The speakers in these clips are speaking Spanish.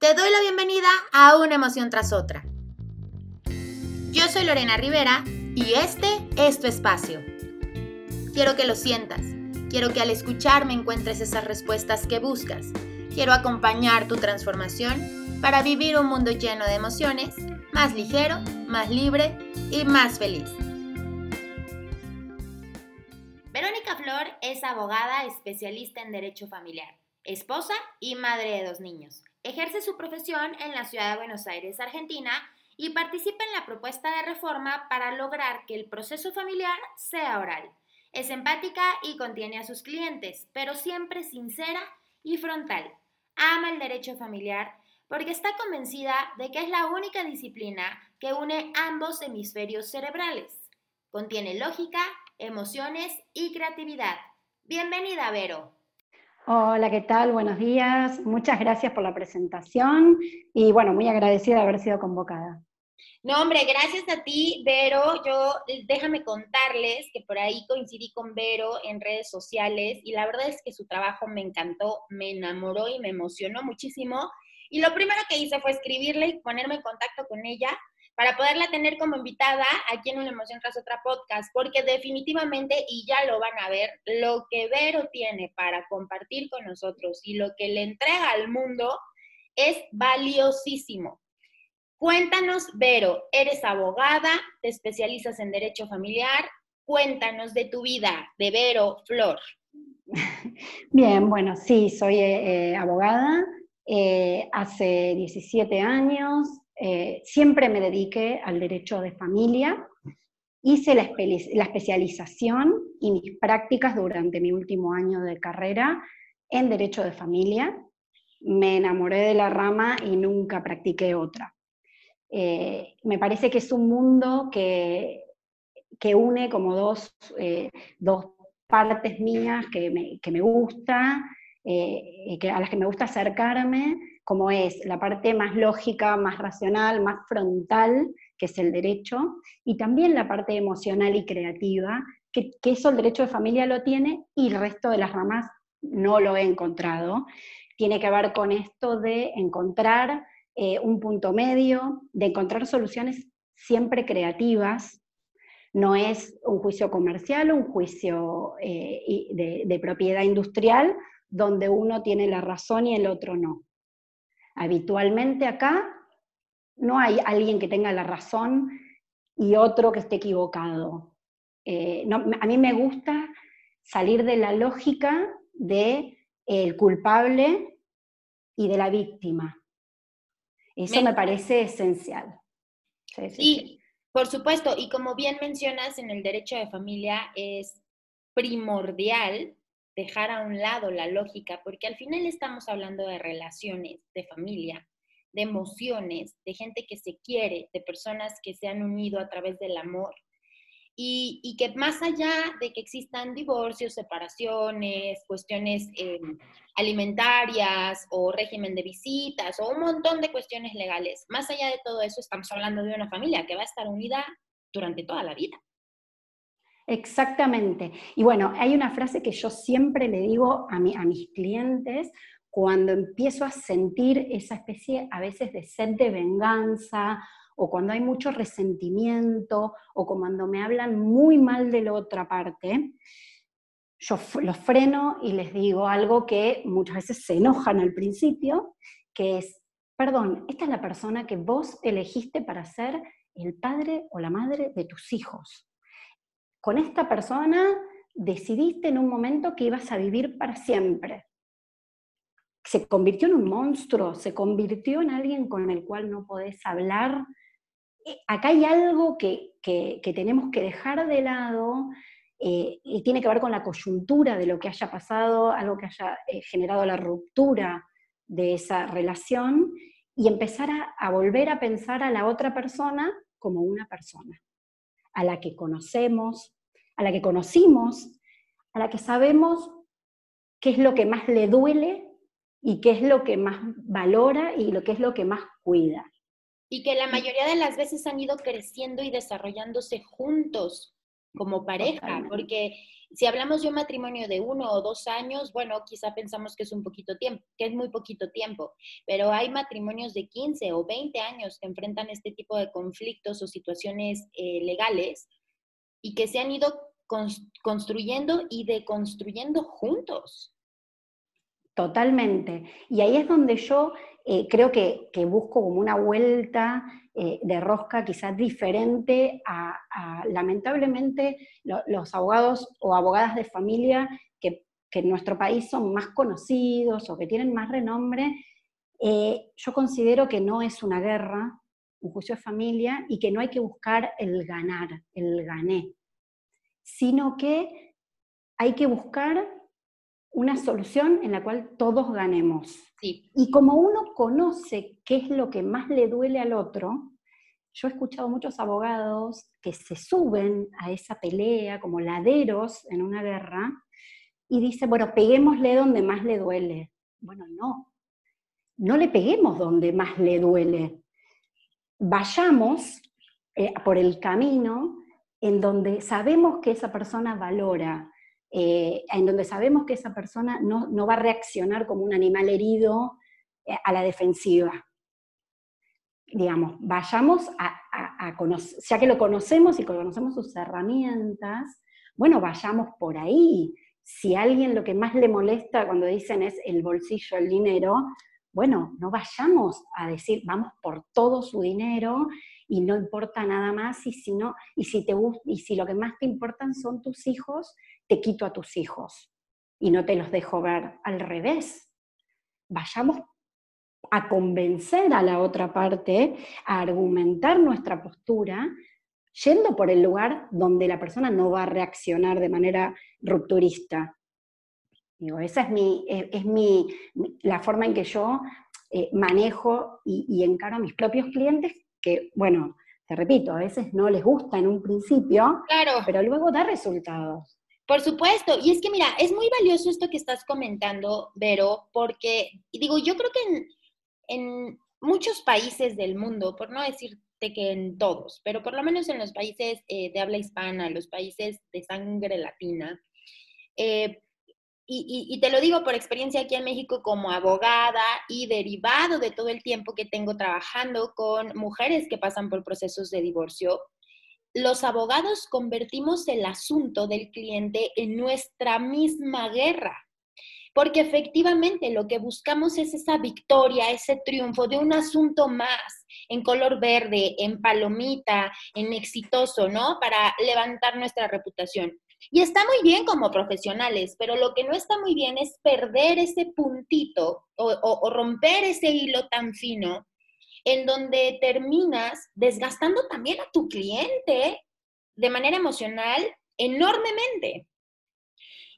Te doy la bienvenida a una emoción tras otra. Yo soy Lorena Rivera y este es tu espacio. Quiero que lo sientas. Quiero que al escucharme encuentres esas respuestas que buscas. Quiero acompañar tu transformación para vivir un mundo lleno de emociones, más ligero, más libre y más feliz. Verónica Flor es abogada especialista en derecho familiar, esposa y madre de dos niños. Ejerce su profesión en la ciudad de Buenos Aires, Argentina, y participa en la propuesta de reforma para lograr que el proceso familiar sea oral. Es empática y contiene a sus clientes, pero siempre sincera y frontal. Ama el derecho familiar porque está convencida de que es la única disciplina que une ambos hemisferios cerebrales. Contiene lógica, emociones y creatividad. Bienvenida, Vero. Hola, ¿qué tal? Buenos días. Muchas gracias por la presentación y bueno, muy agradecida de haber sido convocada. No, hombre, gracias a ti, Vero. Yo déjame contarles que por ahí coincidí con Vero en redes sociales y la verdad es que su trabajo me encantó, me enamoró y me emocionó muchísimo. Y lo primero que hice fue escribirle y ponerme en contacto con ella para poderla tener como invitada aquí en Una Emoción tras otra podcast, porque definitivamente, y ya lo van a ver, lo que Vero tiene para compartir con nosotros y lo que le entrega al mundo es valiosísimo. Cuéntanos, Vero, eres abogada, te especializas en derecho familiar, cuéntanos de tu vida, de Vero Flor. Bien, bueno, sí, soy eh, abogada, eh, hace 17 años, eh, siempre me dediqué al derecho de familia, hice la, especialización y mis prácticas durante mi último año de carrera en derecho de familia, me enamoré de la rama y nunca practiqué otra. Eh, me parece que es un mundo que, que une como dos, eh, dos partes mías que me, que me gusta, que, a las que me gusta acercarme, como es la parte más lógica, más racional, más frontal, que es el derecho, y también la parte emocional y creativa, que, eso el derecho de familia lo tiene y el resto de las ramas no lo he encontrado. Tiene que ver con esto de encontrar eh, un punto medio, de encontrar soluciones siempre creativas. No es un juicio comercial, un juicio eh, de, de propiedad industrial, donde uno tiene la razón y el otro no. Habitualmente acá no hay alguien que tenga la razón y otro que esté equivocado. Eh, a mí me gusta salir de la lógica del el culpable y de la víctima. Eso me, parece esencial. Sí, por supuesto. Y como bien mencionas, en el derecho de familia es primordial dejar a un lado la lógica, porque al final estamos hablando de relaciones, de familia, de emociones, de gente que se quiere, de personas que se han unido a través del amor. Y, que más allá de que existan divorcios, separaciones, cuestiones em, alimentarias o régimen de visitas o un montón de cuestiones legales, más allá de todo eso estamos hablando de una familia que va a estar unida durante toda la vida. Exactamente. Y bueno, hay una frase que yo siempre le digo a, mis clientes cuando empiezo a sentir esa especie a veces de sed de venganza o cuando hay mucho resentimiento o cuando me hablan muy mal de la otra parte, yo los freno y les digo algo que muchas veces se enojan al principio, que es, perdón, esta es la persona que vos elegiste para ser el padre o la madre de tus hijos con esta persona decidiste en un momento que ibas a vivir para siempre. Se convirtió en un monstruo, se convirtió en alguien con el cual no podés hablar. Eh, acá hay algo que, tenemos que dejar de lado eh, y tiene que ver con la coyuntura de lo que haya pasado, algo que haya eh, generado la ruptura de esa relación y empezar a volver a pensar a la otra persona como una persona a la que conocemos, a la que conocimos, a la que sabemos qué es lo que más le duele y qué es lo que más valora y lo que es lo que más cuida. Y que la mayoría de las veces han ido creciendo y desarrollándose juntos. Como pareja, porque si hablamos de un matrimonio de uno o dos años, bueno, quizá pensamos que es un poquito tiempo, que es muy poquito tiempo, pero hay matrimonios de 15 o 20 años que enfrentan este tipo de conflictos o situaciones eh, legales y que se han ido construyendo y deconstruyendo juntos. Totalmente. Y ahí es donde yo eh, creo que, busco como una vuelta eh, de rosca quizás diferente a, lamentablemente, los abogados o abogadas de familia que, en nuestro país son más conocidos o que tienen más renombre. Eh, yo considero que no es una guerra, un juicio de familia, y que no hay que buscar el ganar, el gané, sino que hay que buscar una solución en la cual todos ganemos. Y como uno conoce qué es lo que más le duele al otro, yo he escuchado muchos abogados que se suben a esa pelea como laderos en una guerra y dicen, bueno, peguémosle donde más le duele. Bueno, no, no le peguemos donde más le duele. Vayamos eh, por el camino en donde sabemos que esa persona valora, eh, en donde sabemos que esa persona no, va a reaccionar como un animal herido eh, a la defensiva. Digamos, vayamos a, conocer, ya que lo conocemos y conocemos sus herramientas, bueno, vayamos por ahí. Si a alguien lo que más le molesta cuando dicen es el bolsillo, el dinero, bueno, no vayamos a decir, vamos por todo su dinero y no importa nada más, y si, no, y si, te, y si lo que más te importan son tus hijos, te quito a tus hijos y no te los dejo ver al revés. Vayamos a convencer a la otra parte, a argumentar nuestra postura, yendo por el lugar donde la persona no va a reaccionar de manera rupturista. Digo, esa es, mi, es mi, la forma en que yo eh, manejo y, y encaro a mis propios clientes, que, bueno, te repito, a veces no les gusta en un principio, claro. pero luego da resultados. Por supuesto, y es que mira, es muy valioso esto que estás comentando, Vero, porque, digo, yo creo que en, muchos países del mundo, por no decirte que en todos, pero por lo menos en los países eh, de habla hispana, los países de sangre latina, eh, y, y, te lo digo por experiencia aquí en México como abogada y derivado de todo el tiempo que tengo trabajando con mujeres que pasan por procesos de divorcio, los abogados convertimos el asunto del cliente en nuestra misma guerra. Porque efectivamente lo que buscamos es esa victoria, ese triunfo de un asunto más en color verde, en palomita, en exitoso, ¿no? Para levantar nuestra reputación. Y está muy bien como profesionales, pero lo que no está muy bien es perder ese puntito o, o romper ese hilo tan fino en donde terminas desgastando también a tu cliente de manera emocional enormemente.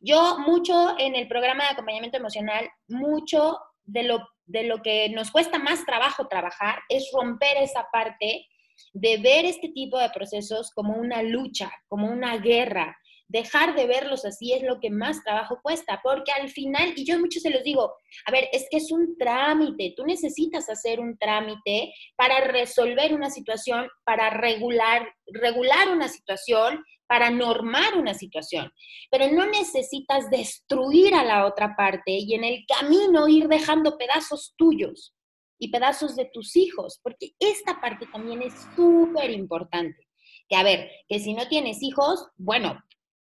Yo mucho en el programa de acompañamiento emocional, mucho de lo, de lo que nos cuesta más trabajo trabajar es romper esa parte de ver este tipo de procesos como una lucha, como una guerra, dejar de verlos así es lo que más trabajo cuesta, porque al final, y yo muchos se los digo, a ver, es que es un trámite, tú necesitas hacer un trámite para resolver una situación, para regular, regular una situación, para normar una situación, pero no necesitas destruir a la otra parte y en el camino ir dejando pedazos tuyos y pedazos de tus hijos, porque esta parte también es súper importante. Que a ver, que si no tienes hijos, bueno,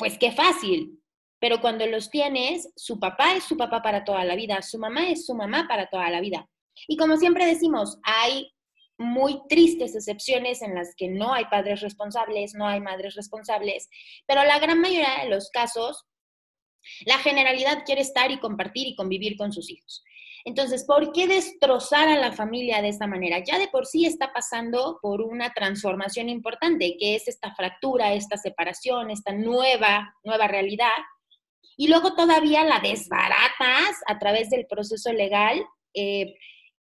pues qué fácil. Pero cuando los tienes, su papá es su papá para toda la vida, su mamá es su mamá para toda la vida. Y como siempre decimos, hay muy tristes excepciones en las que no hay padres responsables, no hay madres responsables, pero la gran mayoría de los casos, la generalidad quiere estar y compartir y convivir con sus hijos. Entonces, ¿por qué destrozar a la familia de esta manera? Ya de por sí está pasando por una transformación importante, que es esta fractura, esta separación, esta nueva, nueva realidad. Y luego todavía la desbaratas a través del proceso legal. Eh,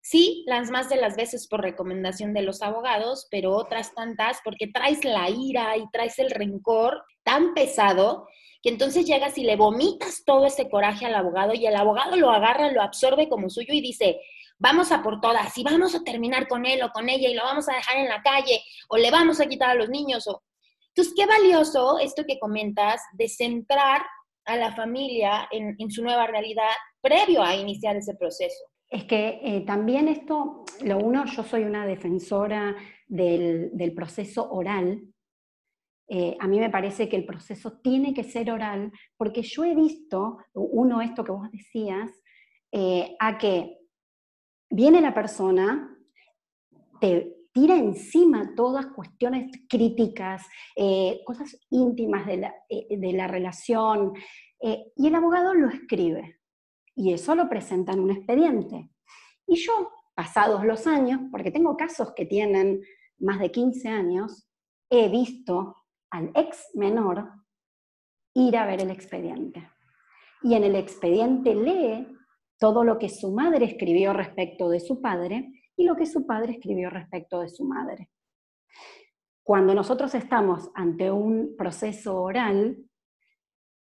sí, las más de las veces por recomendación de los abogados, pero otras tantas porque traes la ira y traes el rencor tan pesado que entonces llegas y le vomitas todo ese coraje al abogado y el abogado lo agarra, lo absorbe como suyo y dice, vamos a por todas y vamos a terminar con él o con ella y lo vamos a dejar en la calle o le vamos a quitar a los niños. O... Entonces, qué valioso esto que comentas de centrar a la familia en, su nueva realidad previo a iniciar ese proceso. Es que eh, también esto, lo uno, yo soy una defensora del, proceso oral. Eh, a mí me parece que el proceso tiene que ser oral, porque yo he visto, uno, esto que vos decías, eh, a que viene la persona, te tira encima todas cuestiones críticas, cosas íntimas de la, eh, relación, y el abogado lo escribe. Y eso lo presenta en un expediente. Y yo, pasados los años, porque tengo casos que tienen más de 15 años, he visto al ex menor ir a ver el expediente. Y en el expediente lee todo lo que su madre escribió respecto de su padre y lo que su padre escribió respecto de su madre. Cuando nosotros estamos ante un proceso oral,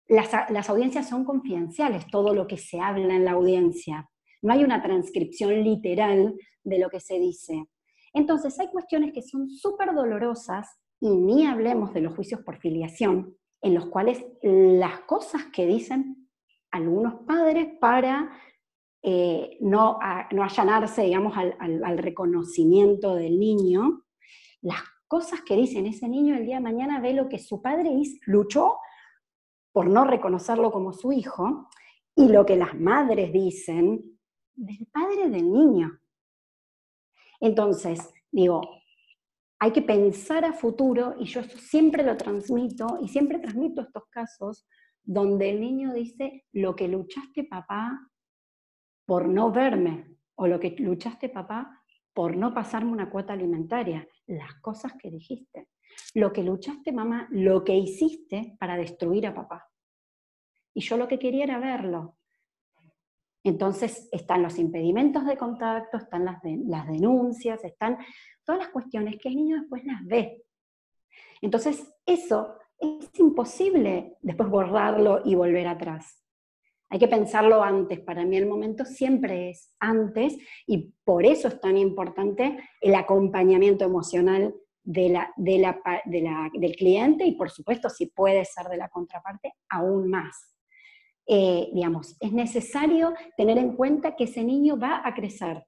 las, audiencias son confidenciales, todo lo que se habla en la audiencia. No hay una transcripción literal de lo que se dice. Entonces hay cuestiones que son súper dolorosas y ni hablemos de los juicios por filiación, en los cuales las cosas que dicen algunos padres para eh, no, no, allanarse, digamos, al, reconocimiento del niño, las cosas que dicen ese niño el día de mañana ve lo que su padre luchó por no reconocerlo como su hijo, y lo que las madres dicen del padre del niño. Entonces, digo, hay que pensar a futuro, y yo siempre lo transmito, y siempre transmito estos casos donde el niño dice, lo que luchaste papá por no verme, o lo que luchaste, papá, por no pasarme una cuota alimentaria, las cosas que dijiste, lo que luchaste, mamá, lo que hiciste para destruir a papá. Y yo lo que quería era verlo. Entonces están los impedimentos de contacto, están las, denuncias, están todas las cuestiones que el niño después las ve. Entonces eso es imposible después borrarlo y volver atrás. Hay que pensarlo antes. Para mí el momento siempre es antes y por eso es tan importante el acompañamiento emocional de la, del cliente y por supuesto si puede ser de la contraparte, aún más. Eh, digamos, es necesario tener en cuenta que ese niño va a crecer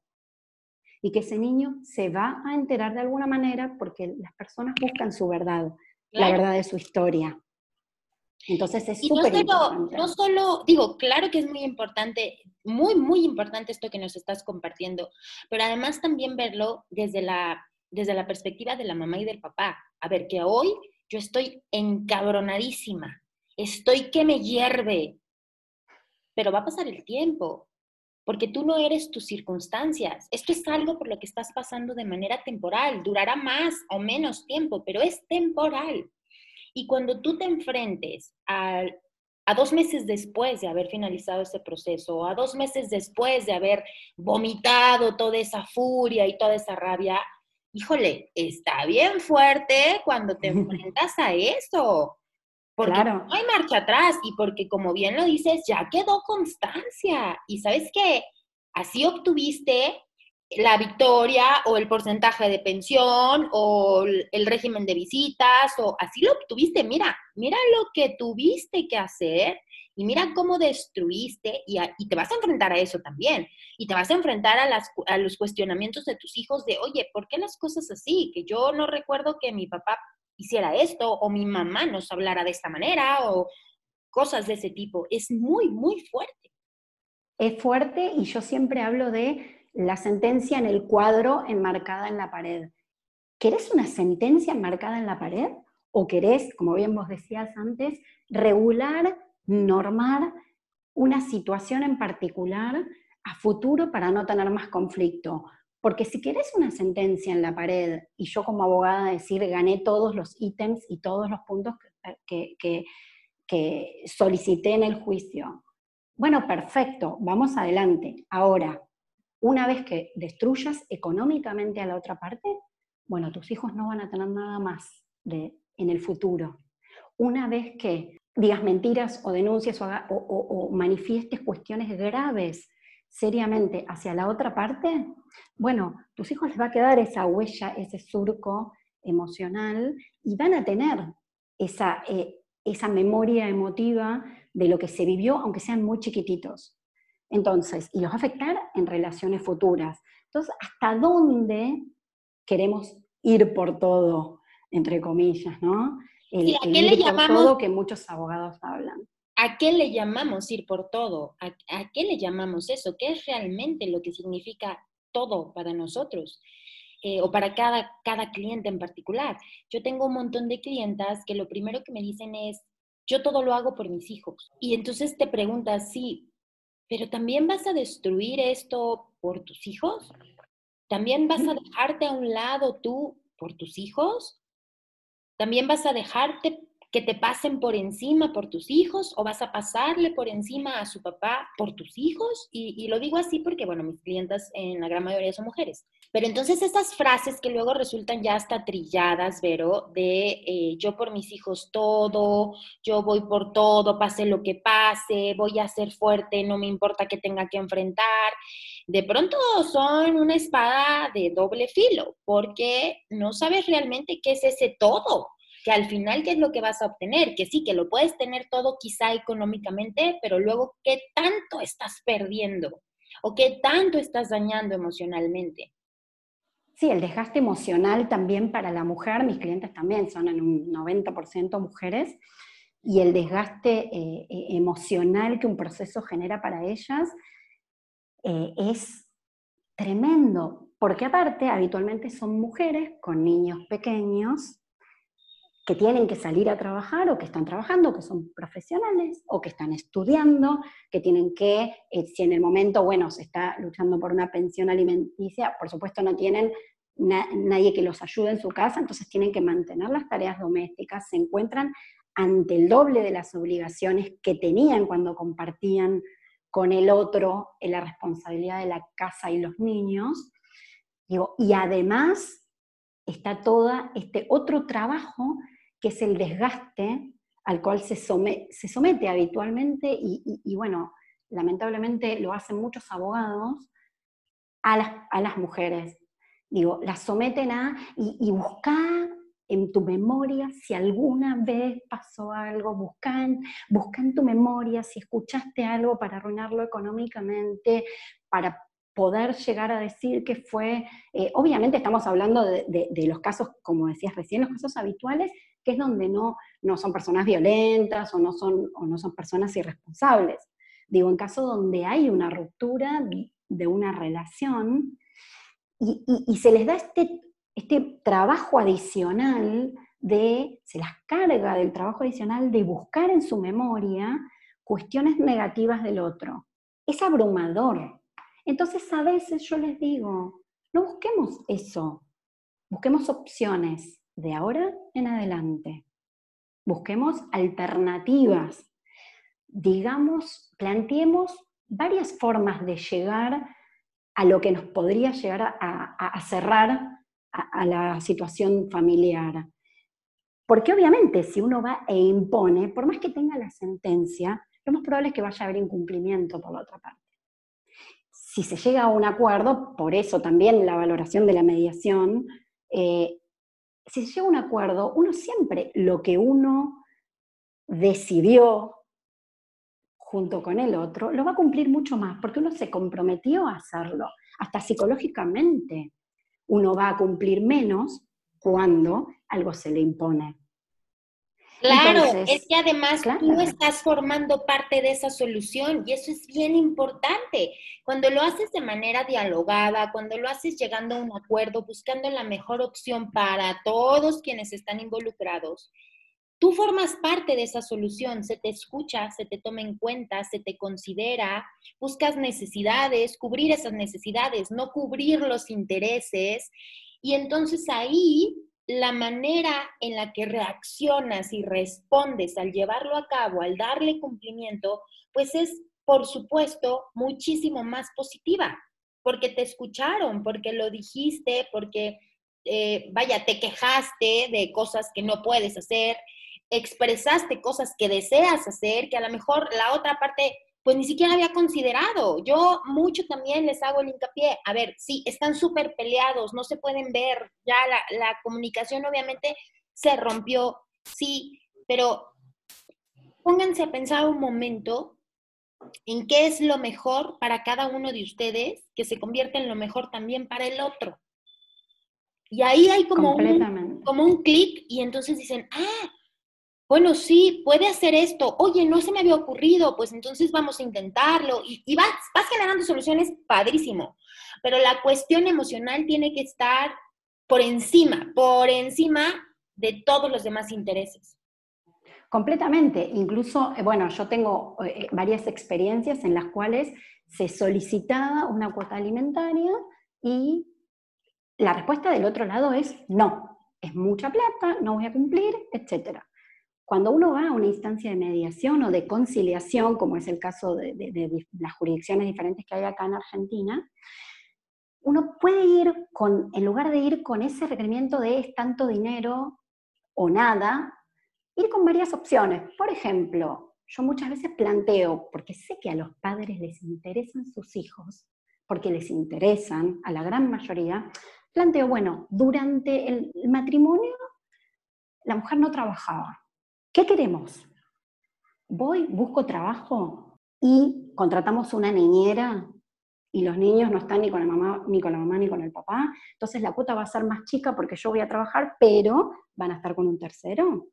y que ese niño se va a enterar de alguna manera porque las personas buscan su verdad, la verdad de su historia. Entonces es súper no. No solo, digo, claro que es muy importante, muy, muy importante esto que nos estás compartiendo, pero además también verlo desde la, desde la perspectiva de la mamá y del papá. A ver, que hoy yo estoy encabronadísima, estoy que me hierve, pero va a pasar el tiempo, porque tú no eres tus circunstancias. Esto es algo por lo que estás pasando de manera temporal, durará más o menos tiempo, pero es temporal. Y cuando tú te enfrentes a, dos meses después de haber finalizado ese proceso, a dos meses después de haber vomitado toda esa furia y toda esa rabia, híjole, está bien fuerte cuando te enfrentas a eso. Porque no hay marcha atrás y porque, como bien lo dices, ya quedó constancia. Y sabes qué, así obtuviste la victoria o el porcentaje de pensión o el régimen de visitas o así lo obtuviste, mira, mira lo que tuviste que hacer y mira cómo destruiste y, te vas a enfrentar a eso también y te vas a enfrentar a, las, los cuestionamientos de tus hijos de, oye, ¿por qué las cosas así? Que yo no recuerdo que mi papá hiciera esto o mi mamá nos hablara de esta manera o cosas de ese tipo. Es muy, muy fuerte. Es fuerte y yo siempre hablo de la sentencia en el cuadro enmarcada en la pared. ¿Querés una sentencia enmarcada en la pared? ¿O querés, como bien vos decías antes, regular, normar una situación en particular a futuro para no tener más conflicto? Porque si querés una sentencia en la pared y yo como abogada decir gané todos los ítems y todos los puntos que, que, que solicité en el juicio, bueno, perfecto, vamos adelante. Ahora, una vez que destruyas económicamente a la otra parte, bueno, tus hijos no van a tener nada más de, en el futuro. Una vez que digas mentiras o denuncies o, manifiestes cuestiones graves seriamente hacia la otra parte, bueno, tus hijos les va a quedar esa huella, ese surco emocional y van a tener esa, eh, esa memoria emotiva de lo que se vivió, aunque sean muy chiquititos. Entonces, y los va a afectar en relaciones futuras. Entonces, ¿hasta dónde queremos ir por todo, entre comillas, ¿no? El, ¿a qué le llamamos, por todo que muchos abogados hablan. ¿A qué le llamamos ir por todo? ¿A, ¿A, qué le llamamos eso? ¿Qué es realmente lo que significa todo para nosotros? Eh, o para cada, cada cliente en particular. Yo tengo un montón de clientas que lo primero que me dicen es, yo todo lo hago por mis hijos. Y entonces te preguntas, sí, pero también vas a destruir esto por tus hijos? ¿También vas a dejarte a un lado tú por tus hijos? ¿También vas a dejarte que te pasen por encima por tus hijos o vas a pasarle por encima a su papá por tus hijos? Y, lo digo así porque, bueno, mis clientas en la gran mayoría son mujeres. Pero entonces estas frases que luego resultan ya hasta trilladas, Vero, de eh, yo por mis hijos todo, yo voy por todo, pase lo que pase, voy a ser fuerte, no me importa que tenga que enfrentar, de pronto son una espada de doble filo, porque no sabes realmente qué es ese todo que al final, ¿qué es lo que vas a obtener? Que sí, que lo puedes tener todo quizá económicamente, pero luego, ¿qué tanto estás perdiendo? ¿O qué tanto estás dañando emocionalmente? Sí, el desgaste emocional también para la mujer, mis clientes también son en un 90% mujeres, y el desgaste eh, eh, emocional que un proceso genera para ellas eh, es tremendo, porque aparte habitualmente son mujeres con niños pequeños que tienen que salir a trabajar o que están trabajando, que son profesionales o que están estudiando, que tienen que, eh, si en el momento, bueno, se está luchando por una pensión alimenticia, por supuesto no tienen nadie que los ayude en su casa, entonces tienen que mantener las tareas domésticas, se encuentran ante el doble de las obligaciones que tenían cuando compartían con el otro en la responsabilidad de la casa y los niños. Digo, y además está todo este otro trabajo que es el desgaste al cual se, se somete habitualmente y, bueno, lamentablemente lo hacen muchos abogados a las, a las mujeres. Digo, las someten a y, y buscar en tu memoria si alguna vez pasó algo, busca en, busca en tu memoria si escuchaste algo para arruinarlo económicamente, para poder llegar a decir que fue, eh, obviamente estamos hablando de, de, los casos, como decías recién, los casos habituales, que es donde no, no son personas violentas o no son, o no son personas irresponsables. Digo, en caso donde hay una ruptura de una relación y, y, se les da este, este trabajo adicional de, se las carga del trabajo adicional de buscar en su memoria cuestiones negativas del otro. Es abrumador. Entonces a veces yo les digo, no busquemos eso, busquemos opciones, de ahora en adelante. Busquemos alternativas. Digamos, planteemos varias formas de llegar a lo que nos podría llegar a, cerrar a, la situación familiar. Porque obviamente si uno va e impone, por más que tenga la sentencia, lo más probable es que vaya a haber incumplimiento por la otra parte. Si se llega a un acuerdo, por eso también la valoración de la mediación, eh, si se llega a un acuerdo, uno siempre lo que uno decidió junto con el otro, lo va a cumplir mucho más, porque uno se comprometió a hacerlo, hasta psicológicamente. Uno va a cumplir menos cuando algo se le impone. Claro, es que además tú estás formando parte de esa solución y eso es bien importante. Cuando lo haces de manera dialogada, cuando lo haces llegando a un acuerdo, buscando la mejor opción para todos quienes están involucrados, tú formas parte de esa solución, se te escucha, se te toma en cuenta, se te considera, buscas necesidades, cubrir esas necesidades, no cubrir los intereses. Y entonces ahí la manera en la que reaccionas y respondes al llevarlo a cabo, al darle cumplimiento, pues es, por supuesto, muchísimo más positiva, porque te escucharon, porque lo dijiste, porque, eh, vaya, te quejaste de cosas que no puedes hacer, expresaste cosas que deseas hacer, que a lo mejor la otra parte pues ni siquiera había considerado. Yo mucho también les hago el hincapié, a ver, sí, están súper peleados, no se pueden ver, ya la, comunicación obviamente se rompió, sí, pero pónganse a pensar un momento en qué es lo mejor para cada uno de ustedes que se convierte en lo mejor también para el otro. Y ahí hay como un, como un clic y entonces dicen, ah, bueno, sí, puede hacer esto. Oye, no se me había ocurrido, pues entonces vamos a intentarlo. Y, vas, vas generando soluciones padrísimo. Pero la cuestión emocional tiene que estar por encima, por encima de todos los demás intereses. Completamente. Incluso, eh, bueno, yo tengo eh, varias experiencias en las cuales se solicitaba una cuota alimentaria y la respuesta del otro lado es no, es mucha plata, no voy a cumplir, etc. Cuando uno va a una instancia de mediación o de conciliación, como es el caso de, las jurisdicciones diferentes que hay acá en Argentina, uno puede ir con, en lugar de ir con ese requerimiento de es tanto dinero o nada, ir con varias opciones. Por ejemplo, yo muchas veces planteo, porque sé que a los padres les interesan sus hijos, porque les interesan a la gran mayoría, planteo, bueno, durante el matrimonio la mujer no trabajaba. ¿Qué queremos? Voy, busco trabajo y contratamos una niñera y los niños no están ni con la mamá, ni con la mamá, ni con el papá. Entonces la cuota va a ser más chica porque yo voy a trabajar, pero van a estar con un tercero.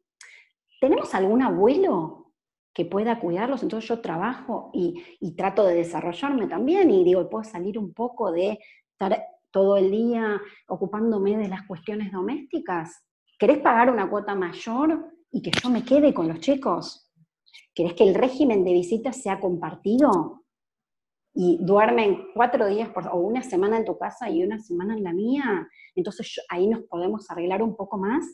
¿Tenemos algún abuelo que pueda cuidarlos? Entonces yo trabajo y, y trato de desarrollarme también y digo, puedo salir un poco de estar todo el día ocupándome de las cuestiones domésticas? ¿Querés pagar una cuota mayor y que yo me quede con los chicos? ¿Querés que el régimen de visitas sea compartido? Y duermen cuatro días o una semana en tu casa y una semana en la mía. Entonces ahí nos podemos arreglar un poco más.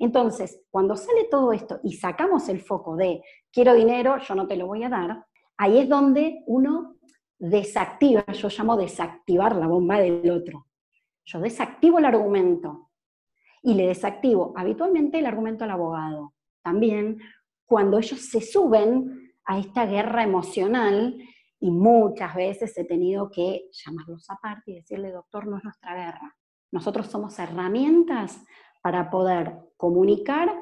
Entonces, cuando sale todo esto y sacamos el foco de quiero dinero, yo no te lo voy a dar, ahí es donde uno desactiva, yo llamo desactivar la bomba del otro. Yo desactivo el argumento y le desactivo habitualmente el argumento al abogado. También cuando ellos se suben a esta guerra emocional y muchas veces he tenido que llamarlos aparte y decirle, doctor, no es nuestra guerra. Nosotros somos herramientas para poder comunicar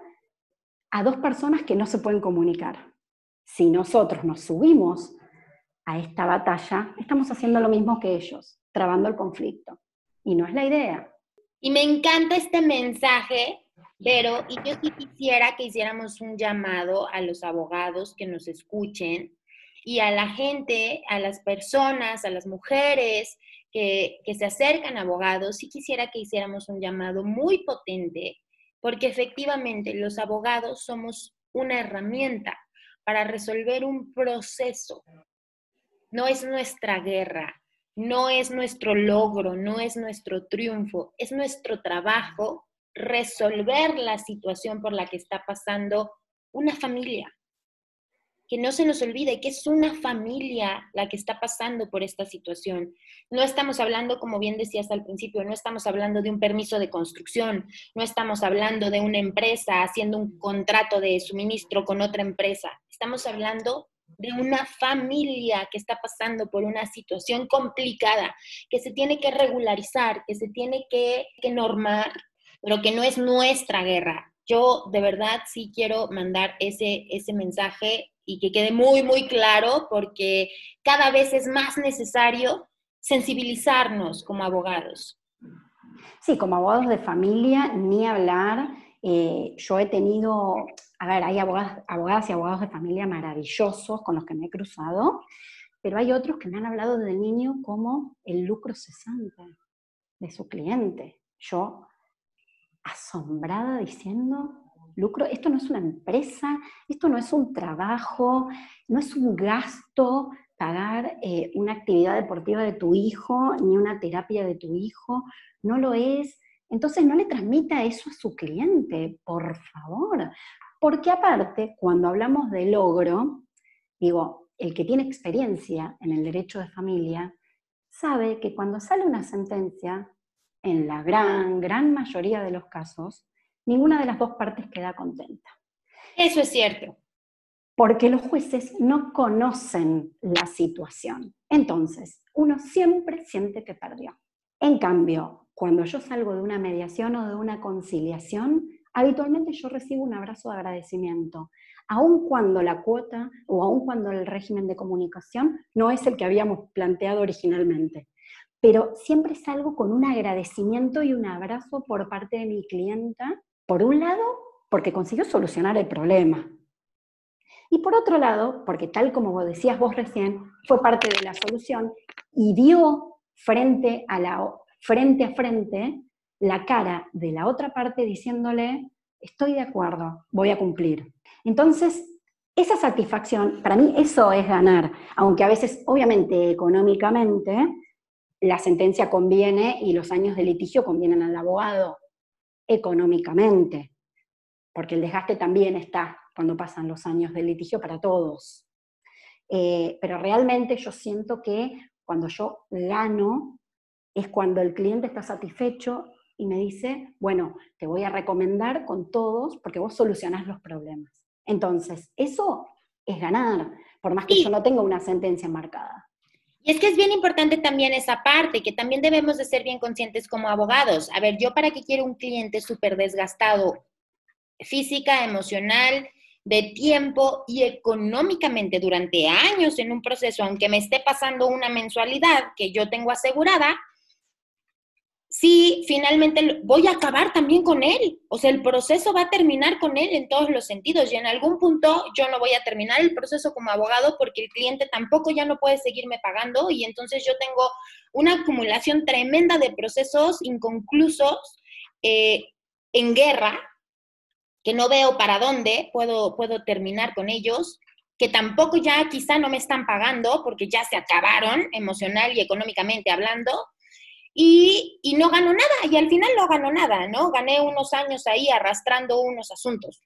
a dos personas que no se pueden comunicar. Si nosotros nos subimos a esta batalla, estamos haciendo lo mismo que ellos, trabando el conflicto. Y no es la idea. Y me encanta este mensaje, pero y yo sí quisiera que hiciéramos un llamado a los abogados que nos escuchen y a la gente, a las personas, a las mujeres que, que se acercan a abogados, sí quisiera que hiciéramos un llamado muy potente, porque efectivamente los abogados somos una herramienta para resolver un proceso, no es nuestra guerra, no es nuestro logro, no es nuestro triunfo, es nuestro trabajo resolver la situación por la que está pasando una familia. Que no se nos olvide que es una familia la que está pasando por esta situación. No estamos hablando, como bien decías al principio, no estamos hablando de un permiso de construcción, no estamos hablando de una empresa haciendo un contrato de suministro con otra empresa. Estamos hablando de una familia que está pasando por una situación complicada, que se tiene que regularizar, que se tiene que, normar, pero que no es nuestra guerra. Yo de verdad sí quiero mandar ese, ese mensaje y que quede muy, muy claro porque cada vez es más necesario sensibilizarnos como abogados. Sí, como abogados de familia, ni hablar. Eh, yo he tenido a ver, hay abogadas, y abogados de familia maravillosos con los que me he cruzado, pero hay otros que me han hablado del niño como el lucro cesante de su cliente. Yo, asombrada diciendo, lucro, esto no es una empresa, esto no es un trabajo, no es un gasto pagar eh, una actividad deportiva de tu hijo, ni una terapia de tu hijo, no lo es. Entonces no le transmita eso a su cliente, por favor, porque aparte, cuando hablamos de logro, digo, el que tiene experiencia en el derecho de familia sabe que cuando sale una sentencia, en la gran, gran mayoría de los casos, ninguna de las dos partes queda contenta. Eso es cierto. Porque los jueces no conocen la situación. Entonces, uno siempre siente que perdió. En cambio, cuando yo salgo de una mediación o de una conciliación, habitualmente yo recibo un abrazo de agradecimiento, aun cuando la cuota o aun cuando el régimen de comunicación no es el que habíamos planteado originalmente. Pero siempre salgo con un agradecimiento y un abrazo por parte de mi clienta, por un lado, porque consiguió solucionar el problema. Y por otro lado, porque tal como decías vos recién, fue parte de la solución y dio frente a, la, frente a frente la cara de la otra parte diciéndole, estoy de acuerdo, voy a cumplir. Entonces, esa satisfacción, para mí eso es ganar, aunque a veces, obviamente, económicamente, la sentencia conviene y los años de litigio convienen al abogado, económicamente, porque el desgaste también está cuando pasan los años de litigio para todos. Eh, pero realmente yo siento que cuando yo gano es cuando el cliente está satisfecho y me dice, bueno, te voy a recomendar con todos porque vos solucionás los problemas. Entonces, eso es ganar, por más que yo no tenga una sentencia marcada. Y es que es bien importante también esa parte, que también debemos de ser bien conscientes como abogados. A ver, yo para qué quiero un cliente súper desgastado, física, emocional, de tiempo y económicamente durante años en un proceso, aunque me esté pasando una mensualidad que yo tengo asegurada, sí, finalmente voy a acabar también con él. O sea, el proceso va a terminar con él en todos los sentidos y en algún punto yo no voy a terminar el proceso como abogado porque el cliente tampoco ya no puede seguirme pagando y entonces yo tengo una acumulación tremenda de procesos inconclusos eh, en guerra que no veo para dónde puedo, puedo terminar con ellos que tampoco ya quizá no me están pagando porque ya se acabaron emocional y económicamente hablando, y, no ganó nada, y al final no ganó nada, ¿no? Gané unos años ahí arrastrando unos asuntos.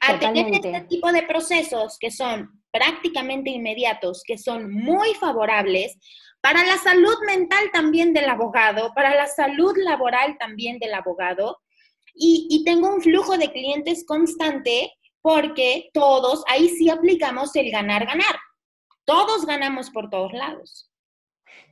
A tener este tipo de procesos que son prácticamente inmediatos, que son muy favorables para la salud mental también del abogado, para la salud laboral también del abogado, y, y tengo un flujo de clientes constante porque todos, ahí sí aplicamos el ganar-ganar. Todos ganamos por todos lados.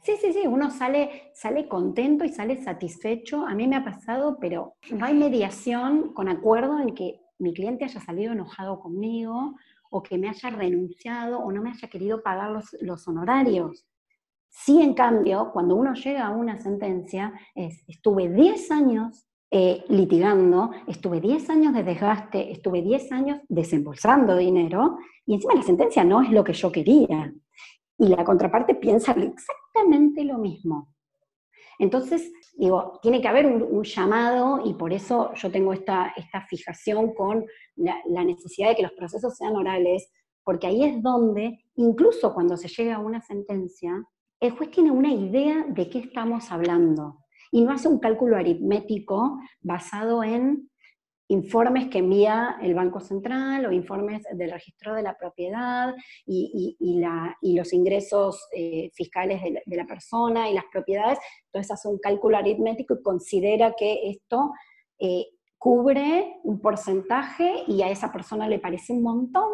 Sí, sí, sí, uno sale, sale contento y sale satisfecho. A mí me ha pasado, pero no hay mediación con acuerdo en que mi cliente haya salido enojado conmigo o que me haya renunciado o no me haya querido pagar los, honorarios. Sí, en cambio, cuando uno llega a una sentencia, es, estuve 10 años eh, litigando, estuve 10 años de desgaste, estuve 10 años desembolsando dinero y encima la sentencia no es lo que yo quería y la contraparte piensa exactamente lo mismo. Entonces, digo, tiene que haber un, llamado y por eso yo tengo esta, esta fijación con la, necesidad de que los procesos sean orales, porque ahí es donde, incluso cuando se llega a una sentencia, el juez tiene una idea de qué estamos hablando y no hace un cálculo aritmético basado en informes que envía el Banco Central o informes del registro de la propiedad y, los ingresos eh, fiscales de la, persona y las propiedades. Entonces hace un cálculo aritmético y considera que esto eh, cubre un porcentaje y a esa persona le parece un montón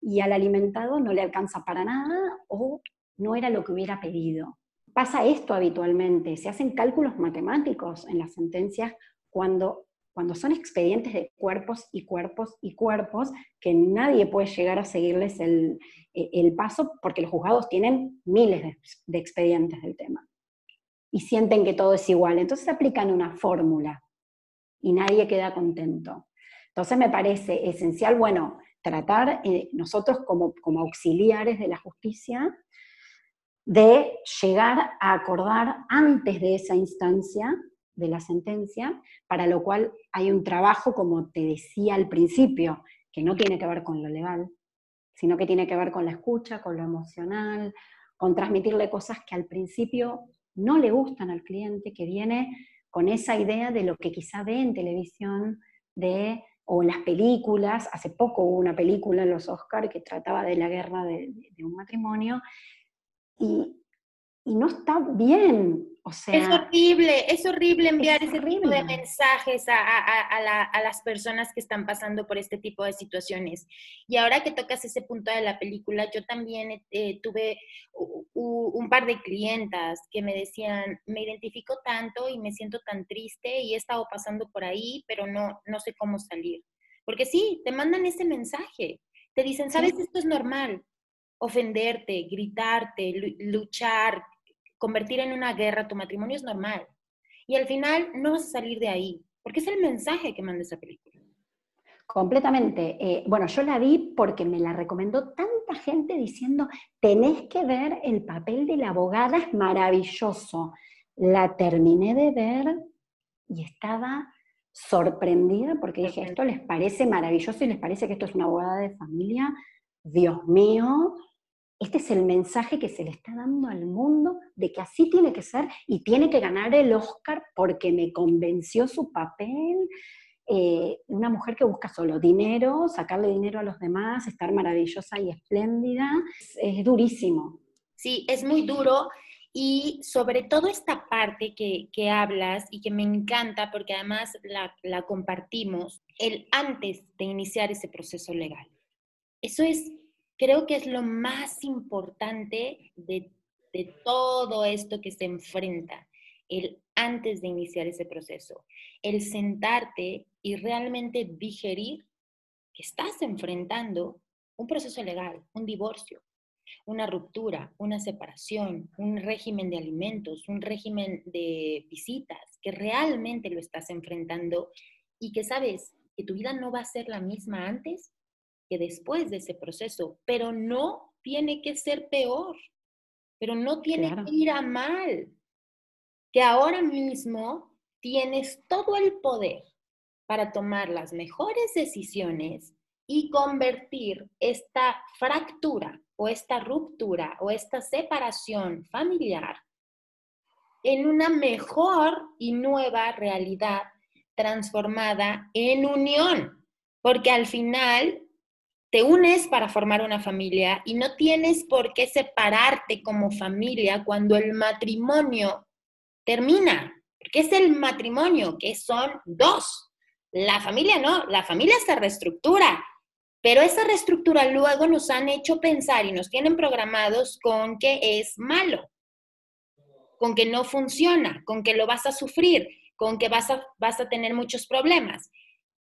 y al alimentado no le alcanza para nada o no era lo que hubiera pedido. Pasa esto habitualmente, se hacen cálculos matemáticos en las sentencias cuando cuando son expedientes de cuerpos y cuerpos y cuerpos, que nadie puede llegar a seguirles el, e, paso porque los juzgados tienen miles de, de, expedientes del tema y sienten que todo es igual. Entonces aplican una fórmula y nadie queda contento. Entonces me parece esencial, bueno, tratar eh, nosotros como, como auxiliares de la justicia de llegar a acordar antes de esa instancia de la sentencia, para lo cual hay un trabajo, como te decía al principio, que no tiene que ver con lo legal, sino que tiene que ver con la escucha, con lo emocional, con transmitirle cosas que al principio no le gustan al cliente, que viene con esa idea de lo que quizá ve en televisión, de, o en las películas. Hace poco hubo una película en los Oscars que trataba de la guerra de, un matrimonio, y, y no está bien, es horrible, es horrible enviar ese tipo de mensajes a, las personas que están pasando por este tipo de situaciones. Y ahora que tocas ese punto de la película, yo también eh, tuve un par de clientas que me decían, me identifico tanto y me siento tan triste y he estado pasando por ahí, pero no, no sé cómo salir. Porque sí, te mandan ese mensaje, te dicen, sabes, esto es normal, ofenderte, gritarte, luchar, convertir en una guerra tu matrimonio es normal. Y al final no vas a salir de ahí, porque es el mensaje que manda esa película. Completamente. Eh, bueno, yo la vi porque me la recomendó tanta gente diciendo, tenés que ver el papel de la abogada, es maravilloso. La terminé de ver y estaba sorprendida porque dije, esto les parece maravilloso y les parece que esto es una abogada de familia. Dios mío, este es el mensaje que se le está dando al mundo de que así tiene que ser y tiene que ganar el Oscar porque me convenció su papel. Eh, una mujer que busca solo dinero, sacarle dinero a los demás, estar maravillosa y espléndida, es, durísimo. Sí, es muy duro y sobre todo esta parte que, que hablas y que me encanta porque además la, la compartimos, el antes de iniciar ese proceso legal. Eso es creo que es lo más importante de, todo esto que se enfrenta, el antes de iniciar ese proceso, el sentarte y realmente digerir que estás enfrentando un proceso legal, un divorcio, una ruptura, una separación, un régimen de alimentos, un régimen de visitas, que realmente lo estás enfrentando y que sabes que tu vida no va a ser la misma antes que después de ese proceso, pero no tiene que ser peor, pero no tiene que ir a mal, que ahora mismo tienes todo el poder para tomar las mejores decisiones y convertir esta fractura o esta ruptura o esta separación familiar en una mejor y nueva realidad transformada en unión, porque al final te unes para formar una familia y no tienes por qué separarte como familia cuando el matrimonio termina, porque es el matrimonio, que son dos. La familia no, la familia se reestructura, pero esa reestructura luego nos han hecho pensar y nos tienen programados con que es malo, con que no funciona, con que lo vas a sufrir, con que vas a, vas a tener muchos problemas.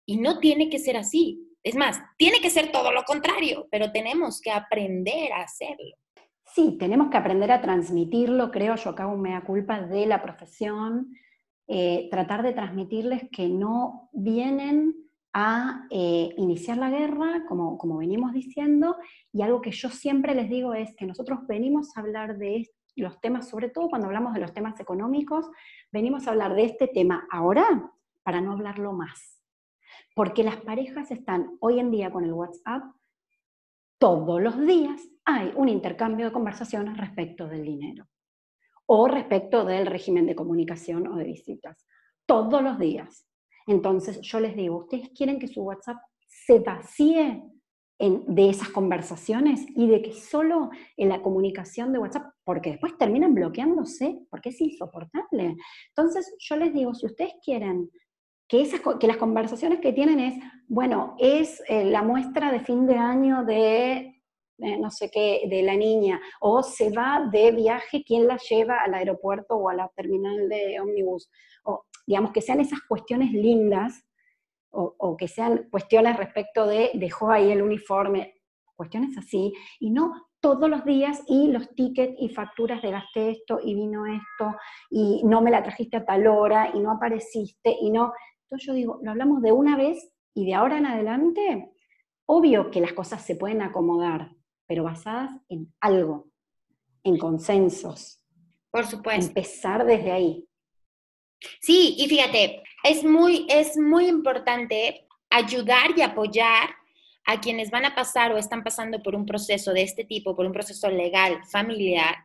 Y no tiene que ser así. Es más, tiene que ser todo lo contrario, pero tenemos que aprender a hacerlo. Sí, tenemos que aprender a transmitirlo, creo yo acá un mea culpa de la profesión, eh, tratar de transmitirles que no vienen a eh, iniciar la guerra, como, como venimos diciendo, y algo que yo siempre les digo es que nosotros venimos a hablar de los temas, sobre todo cuando hablamos de los temas económicos, venimos a hablar de este tema ahora para no hablarlo más porque las parejas están hoy en día con el WhatsApp, todos los días hay un intercambio de conversaciones respecto del dinero o respecto del régimen de comunicación o de visitas. Todos los días. Entonces yo les digo, ¿ustedes quieren que su WhatsApp se vacíe de esas conversaciones y de que solo en la comunicación de WhatsApp, porque después terminan bloqueándose, porque es insoportable. Entonces yo les digo, si ustedes quieren que, esas, que las conversaciones que tienen es, bueno, es eh, la muestra de fin de año de no sé qué, de la niña, o se va de viaje, ¿quién la lleva al aeropuerto o a la terminal de ómnibus? O digamos que sean esas cuestiones lindas, o, o, que sean cuestiones respecto de dejó ahí el uniforme, cuestiones así, y no todos los días y los tickets y facturas de gasté esto y vino esto y no me la trajiste a tal hora y no apareciste y no, entonces yo digo, lo hablamos de una vez y de ahora en adelante, obvio que las cosas se pueden acomodar, pero basadas en algo, en consensos. Por supuesto. Empezar desde ahí. Sí, y fíjate, es muy, es muy importante ayudar y apoyar a quienes van a pasar o están pasando por un proceso de este tipo, por un proceso legal, familiar,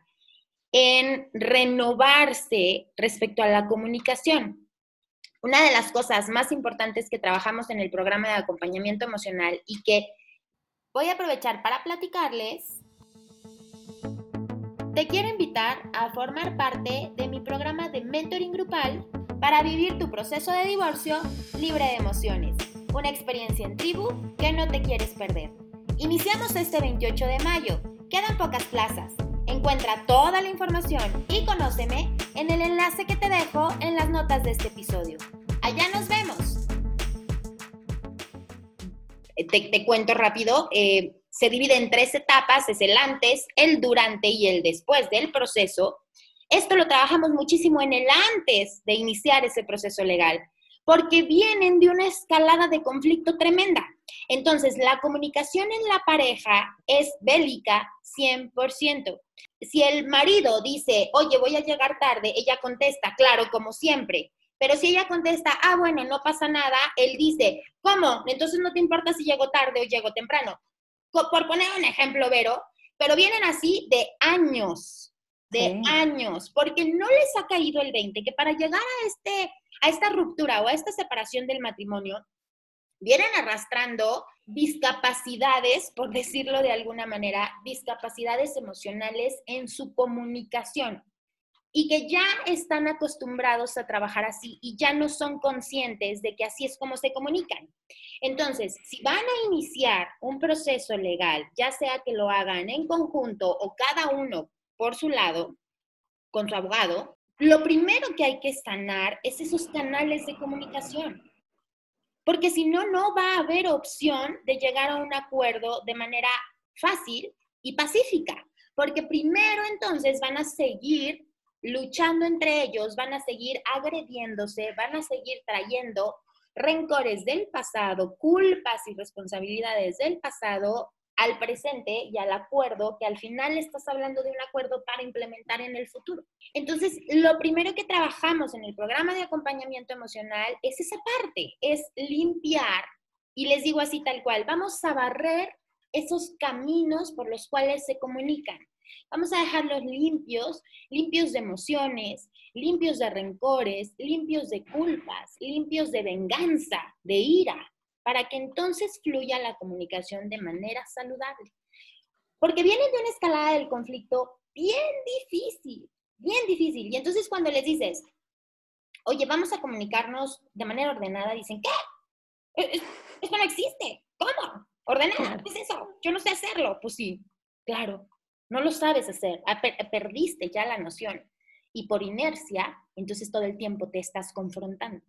en renovarse respecto a la comunicación. Una de las cosas más importantes que trabajamos en el programa de acompañamiento emocional y que voy a aprovechar para platicarles te quiero invitar a formar parte de mi programa de mentoring grupal para vivir tu proceso de divorcio libre de emociones. Una experiencia en tribu que no te quieres perder. Iniciamos este 28 de mayo. Quedan pocas plazas. Encuentra toda la información y conóceme en el enlace que te dejo en las notas de este episodio. Allá nos vemos. Te, cuento rápido. Eh, se divide en tres etapas, es el antes, el durante y el después del proceso. Esto lo trabajamos muchísimo en el antes de iniciar ese proceso legal, porque vienen de una escalada de conflicto tremenda. Entonces, la comunicación en la pareja es bélica 100%. Si el marido dice, oye, voy a llegar tarde, ella contesta, claro, como siempre. Pero si ella contesta, ah, bueno, no pasa nada, él dice, ¿cómo? Entonces no te importa si llego tarde o llego temprano por poner un ejemplo, Vero, pero vienen así de años, de años, porque no les ha caído el 20, que para llegar a, este, a esta ruptura o a esta separación del matrimonio, vienen arrastrando discapacidades, por decirlo de alguna manera, discapacidades emocionales en su comunicación y que ya están acostumbrados a trabajar así y ya no son conscientes de que así es como se comunican. Entonces, si van a iniciar un proceso legal, ya sea que lo hagan en conjunto o cada uno por su lado, con su abogado, lo primero que hay que sanar es esos canales de comunicación. Porque si no, no va a haber opción de llegar a un acuerdo de manera fácil y pacífica. Porque primero entonces van a seguir luchando entre ellos, van a seguir agrediéndose, van a seguir trayendo rencores del pasado, culpas y responsabilidades del pasado al presente y al acuerdo, que al final estás hablando de un acuerdo para implementar en el futuro. Entonces, lo primero que trabajamos en el programa de acompañamiento emocional es esa parte, es limpiar, y les digo así tal cual, vamos a barrer esos caminos por los cuales se comunican. Vamos a dejarlos limpios, limpios de emociones, limpios de rencores, limpios de culpas, limpios de venganza, de ira, para que entonces fluya la comunicación de manera saludable. Porque vienen de una escalada del conflicto bien difícil, bien difícil. Y entonces cuando les dices, oye, vamos a comunicarnos de manera ordenada, dicen, ¿qué? E-, Esto no existe. ¿Cómo? ¿Ordenada? ¿Qué es eso? Yo no sé hacerlo. Pues sí, claro, no lo sabes hacer, perdiste ya la noción. Y por inercia, entonces todo el tiempo te estás confrontando.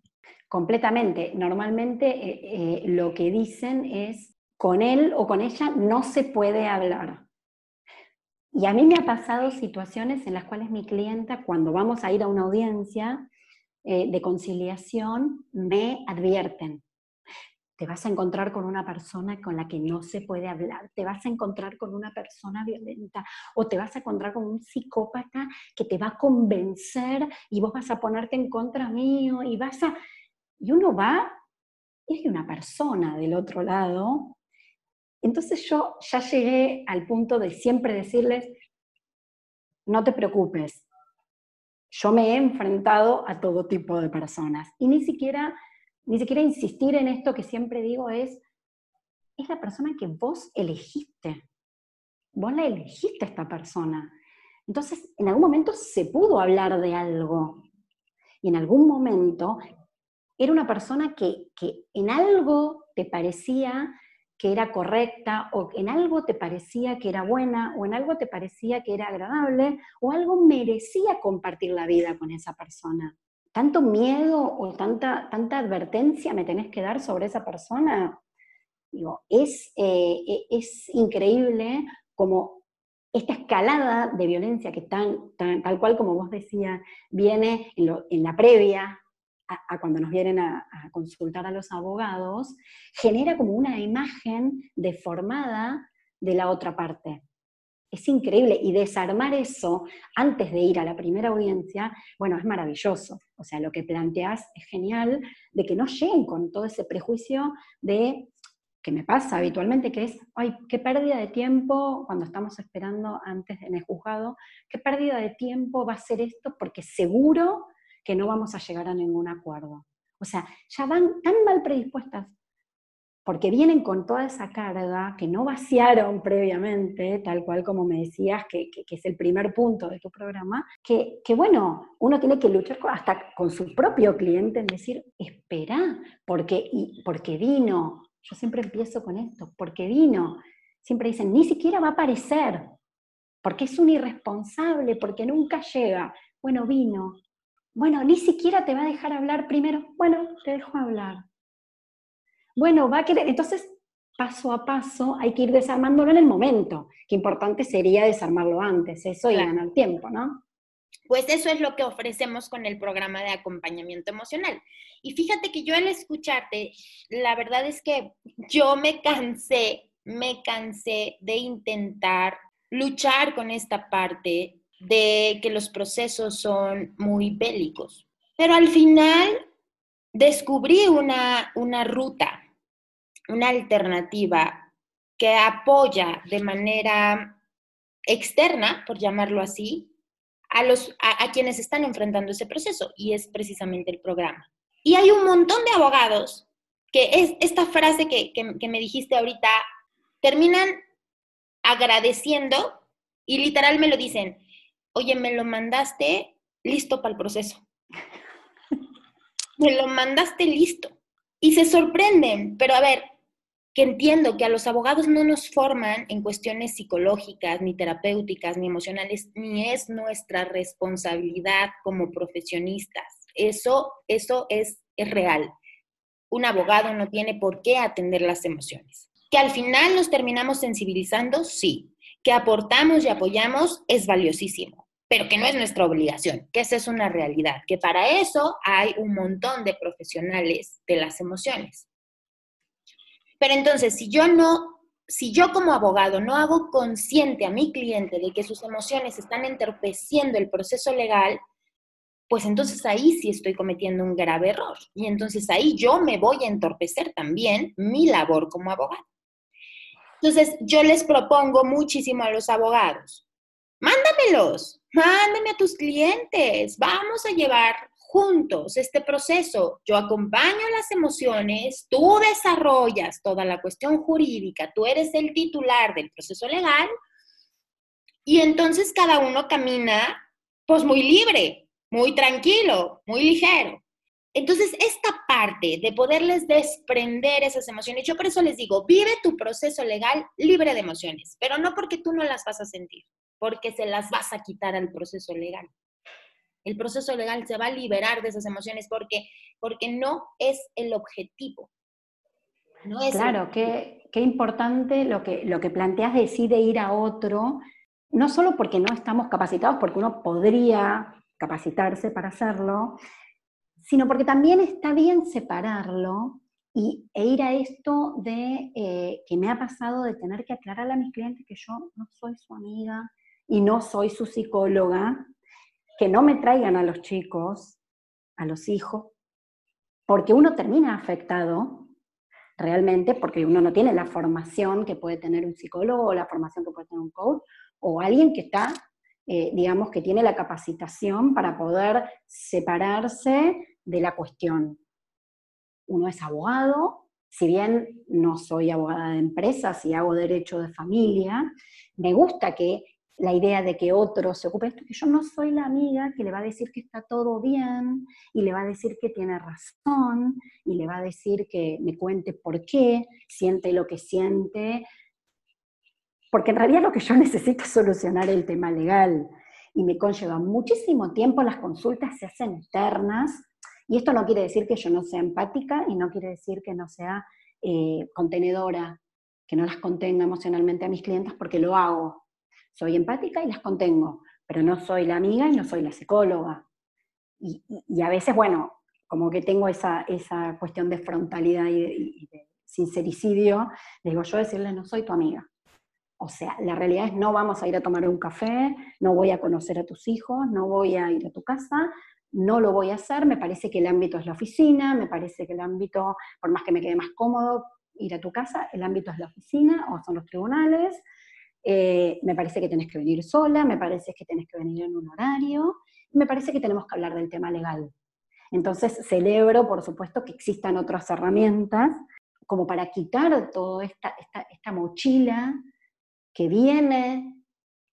Completamente. Normalmente eh, eh, lo que dicen es, con él o con ella no se puede hablar. Y a mí me ha pasado situaciones en las cuales mi clienta, cuando vamos a ir a una audiencia eh, de conciliación, me advierten, te vas a encontrar con una persona con la que no se puede hablar, te vas a encontrar con una persona violenta o te vas a encontrar con un psicópata que te va a convencer y vos vas a ponerte en contra mío y vas a... Y uno va y hay una persona del otro lado. Entonces yo ya llegué al punto de siempre decirles, no te preocupes, yo me he enfrentado a todo tipo de personas y ni siquiera ni siquiera insistir en esto que siempre digo es, es la persona que vos elegiste. Vos la elegiste a esta persona. Entonces, en algún momento se pudo hablar de algo. Y en algún momento era una persona que, que en algo te parecía que era correcta, o en algo te parecía que era buena, o en algo te parecía que era agradable, o algo merecía compartir la vida con esa persona tanto miedo o tanta, tanta advertencia me tenés que dar sobre esa persona. Digo, es, eh, e, es increíble como esta escalada de violencia que tan, tal cual como vos decías, viene en, la previa a, cuando nos vienen a, consultar a los abogados, genera como una imagen deformada de la otra parte es increíble y desarmar eso antes de ir a la primera audiencia, bueno, es maravilloso. O sea, lo que planteas es genial, de que no lleguen con todo ese prejuicio de, que me pasa habitualmente, que es, ay, qué pérdida de tiempo cuando estamos esperando antes en el juzgado, qué pérdida de tiempo va a ser esto porque seguro que no vamos a llegar a ningún acuerdo. O sea, ya van tan mal predispuestas porque vienen con toda esa carga que no vaciaron previamente, tal cual como me decías, que, es el primer punto de tu programa, que, bueno, uno tiene que luchar hasta con su propio cliente en decir, espera, porque, y, porque vino, yo siempre empiezo con esto, porque vino, siempre dicen, ni siquiera va a aparecer, porque es un irresponsable, porque nunca llega. Bueno, vino. Bueno, ni siquiera te va a dejar hablar primero. Bueno, te dejo hablar bueno, va a querer, entonces paso a paso hay que ir desarmándolo en el momento. Qué importante sería desarmarlo antes, eso y ganar tiempo, ¿no? Pues eso es lo que ofrecemos con el programa de acompañamiento emocional. Y fíjate que yo al escucharte, la verdad es que yo me cansé, me cansé de intentar luchar con esta parte de que los procesos son muy bélicos. Pero al final descubrí una, una ruta, una alternativa que apoya de manera externa, por llamarlo así, a, los, a, quienes están enfrentando ese proceso, y es precisamente el programa. Y hay un montón de abogados que es esta frase que, que me dijiste ahorita, terminan agradeciendo y literal me lo dicen, oye, me lo mandaste listo para el proceso me lo mandaste listo. Y se sorprenden, pero a ver, que entiendo que a los abogados no nos forman en cuestiones psicológicas, ni terapéuticas, ni emocionales, ni es nuestra responsabilidad como profesionistas. Eso, eso es, es real. Un abogado no tiene por qué atender las emociones. Que al final nos terminamos sensibilizando, sí. Que aportamos y apoyamos es valiosísimo pero que no es nuestra obligación, que esa es una realidad, que para eso hay un montón de profesionales de las emociones. Pero entonces, si yo no, si yo como abogado no hago consciente a mi cliente de que sus emociones están entorpeciendo el proceso legal, pues entonces ahí sí estoy cometiendo un grave error. Y entonces ahí yo me voy a entorpecer también mi labor como abogado. Entonces, yo les propongo muchísimo a los abogados, mándamelos, mándame a tus clientes, vamos a llevar juntos este proceso. Yo acompaño las emociones, tú desarrollas toda la cuestión jurídica, tú eres el titular del proceso legal y entonces cada uno camina pues muy libre, muy tranquilo, muy ligero. Entonces, esta parte de poderles desprender esas emociones, yo por eso les digo, vive tu proceso legal libre de emociones, pero no porque tú no las vas a sentir porque se las vas a quitar al proceso legal. El proceso legal se va a liberar de esas emociones porque, porque no es el objetivo. No es claro, qué, qué, importante lo que, lo que planteas decide ir a otro, no solo porque no estamos capacitados, porque uno podría capacitarse para hacerlo, sino porque también está bien separarlo y, e ir a esto de eh, que me ha pasado de tener que aclararle a mis clientes que yo no soy su amiga, y no soy su psicóloga, que no me traigan a los chicos, a los hijos, porque uno termina afectado realmente, porque uno no tiene la formación que puede tener un psicólogo o la formación que puede tener un coach, o alguien que está, eh, digamos, que tiene la capacitación para poder separarse de la cuestión. Uno es abogado, si bien no soy abogada de empresas y hago derecho de familia, me gusta que la idea de que otro se ocupe de esto, que yo no soy la amiga que le va a decir que está todo bien y le va a decir que tiene razón y le va a decir que me cuente por qué, siente lo que siente, porque en realidad lo que yo necesito es solucionar el tema legal y me conlleva muchísimo tiempo, las consultas se hacen eternas y esto no quiere decir que yo no sea empática y no quiere decir que no sea eh, contenedora, que no las contenga emocionalmente a mis clientes porque lo hago, soy empática y las contengo, pero no soy la amiga y no soy la psicóloga. Y, a veces, bueno, como que tengo esa, esa cuestión de frontalidad y de, sincericidio, digo yo decirle, no soy tu amiga. O sea, la realidad es no vamos a ir a tomar un café, no voy a conocer a tus hijos, no voy a ir a tu casa, no lo voy a hacer, me parece que el ámbito es la oficina, me parece que el ámbito, por más que me quede más cómodo ir a tu casa, el ámbito es la oficina o son los tribunales, eh, me parece que tenés que venir sola, me parece que tenés que venir en un horario, me parece que tenemos que hablar del tema legal. Entonces celebro, por supuesto, que existan otras herramientas, como para quitar toda esta, esta, mochila que viene,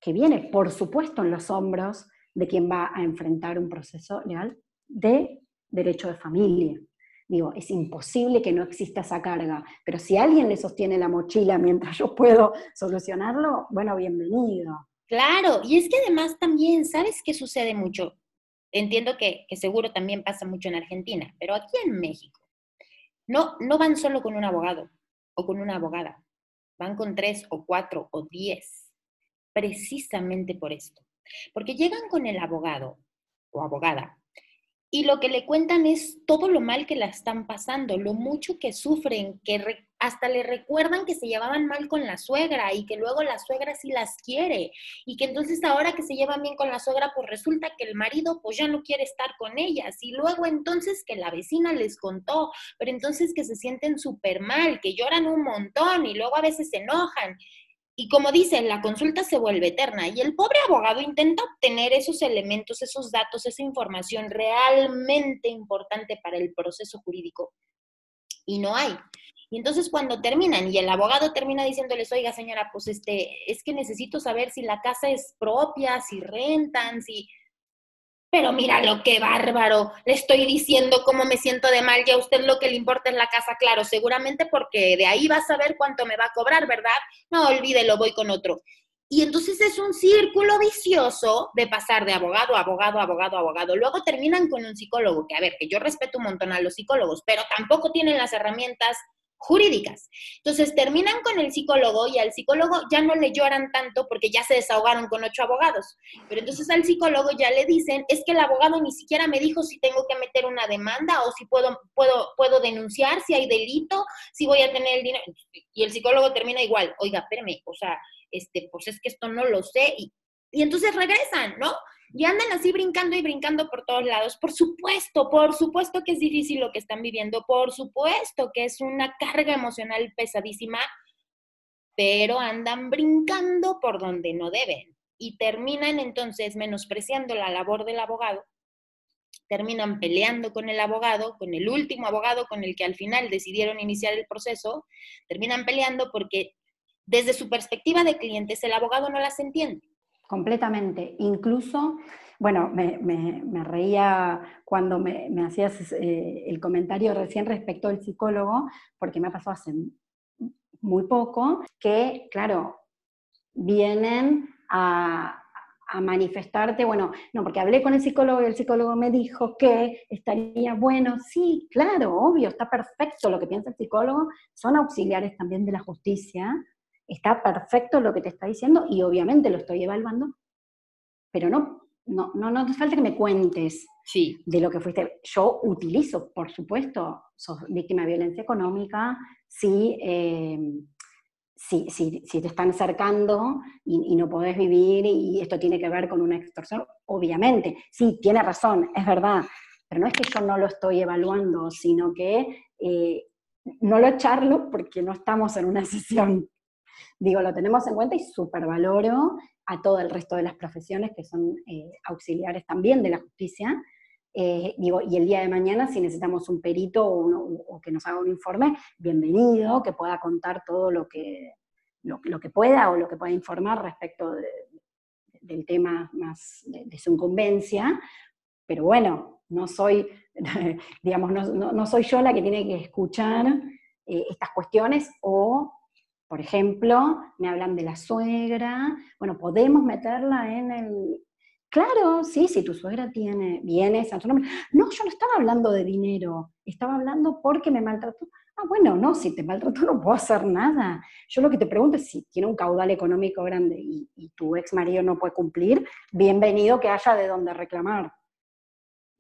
que viene, por supuesto, en los hombros de quien va a enfrentar un proceso legal de derecho de familia. Digo, es imposible que no exista esa carga, pero si alguien le sostiene la mochila mientras yo puedo solucionarlo, bueno, bienvenido. Claro, y es que además también, ¿sabes qué sucede mucho? Entiendo que, seguro también pasa mucho en Argentina, pero aquí en México, no, no van solo con un abogado o con una abogada, van con tres o cuatro o diez, precisamente por esto. Porque llegan con el abogado o abogada y lo que le cuentan es todo lo mal que la están pasando, lo mucho que sufren, que hasta le recuerdan que se llevaban mal con la suegra y que luego la suegra sí las quiere y que entonces ahora que se llevan bien con la suegra pues resulta que el marido pues ya no quiere estar con ellas y luego entonces que la vecina les contó, pero entonces que se sienten súper mal, que lloran un montón y luego a veces se enojan y como dicen, la consulta se vuelve eterna y el pobre abogado intenta obtener esos elementos, esos datos, esa información realmente importante para el proceso jurídico y no hay. Y entonces cuando terminan y el abogado termina diciéndoles, oiga señora, pues este, es que necesito saber si la casa es propia, si rentan, si pero mira lo que bárbaro, le estoy diciendo cómo me siento de mal, ya a usted lo que le importa es la casa, claro, seguramente porque de ahí va a saber cuánto me va a cobrar, ¿verdad? No, olvídelo, voy con otro. Y entonces es un círculo vicioso de pasar de abogado a abogado, abogado, abogado. Luego terminan con un psicólogo, que a ver, que yo respeto un montón a los psicólogos, pero tampoco tienen las herramientas jurídicas. Entonces terminan con el psicólogo y al psicólogo ya no le lloran tanto porque ya se desahogaron con ocho abogados. Pero entonces al psicólogo ya le dicen, es que el abogado ni siquiera me dijo si tengo que meter una demanda o si puedo, puedo, puedo denunciar, si hay delito, si voy a tener el dinero. Y el psicólogo termina igual, oiga, espérame, o sea, este, pues es que esto no lo sé. Y, y entonces regresan, ¿no? Y andan así brincando y brincando por todos lados. Por supuesto, por supuesto que es difícil lo que están viviendo, por supuesto que es una carga emocional pesadísima, pero andan brincando por donde no deben. Y terminan entonces menospreciando la labor del abogado, terminan peleando con el abogado, con el último abogado con el que al final decidieron iniciar el proceso, terminan peleando porque desde su perspectiva de clientes el abogado no las entiende completamente. Incluso, bueno, me, reía cuando me, hacías eh, el comentario recién respecto al psicólogo, porque me pasó hace muy poco, que, claro, vienen a, a manifestarte, bueno, no, porque hablé con el psicólogo y el psicólogo me dijo que estaría bueno, sí, claro, obvio, está perfecto lo que piensa el psicólogo, son auxiliares también de la justicia, está perfecto lo que te está diciendo y obviamente lo estoy evaluando, pero no, no, no, no falta que me cuentes sí. de lo que fuiste. Yo utilizo, por supuesto, sos víctima de violencia económica, si, eh, si, si, te están acercando y, no podés vivir y esto tiene que ver con una extorsión, obviamente, sí, tiene razón, es verdad, pero no es que yo no lo estoy evaluando, sino que eh, no lo charlo porque no estamos en una sesión Digo, lo tenemos en cuenta y supervaloro a todo el resto de las profesiones que son eh, auxiliares también de la justicia. Eh, digo, y el día de mañana, si necesitamos un perito o, que nos haga un informe, bienvenido, que pueda contar todo lo que, lo, que pueda o lo que pueda informar respecto del tema más de, su incumbencia. Pero bueno, no soy, digamos, no, soy yo la que tiene que escuchar eh, estas cuestiones o por ejemplo, me hablan de la suegra, bueno, podemos meterla en el... Claro, sí, si tu suegra tiene bienes a tu nombre. No, yo no estaba hablando de dinero, estaba hablando porque me maltrató. Ah, bueno, no, si te maltrató no puedo hacer nada. Yo lo que te pregunto es si tiene un caudal económico grande y, tu ex marido no puede cumplir, bienvenido que haya de dónde reclamar.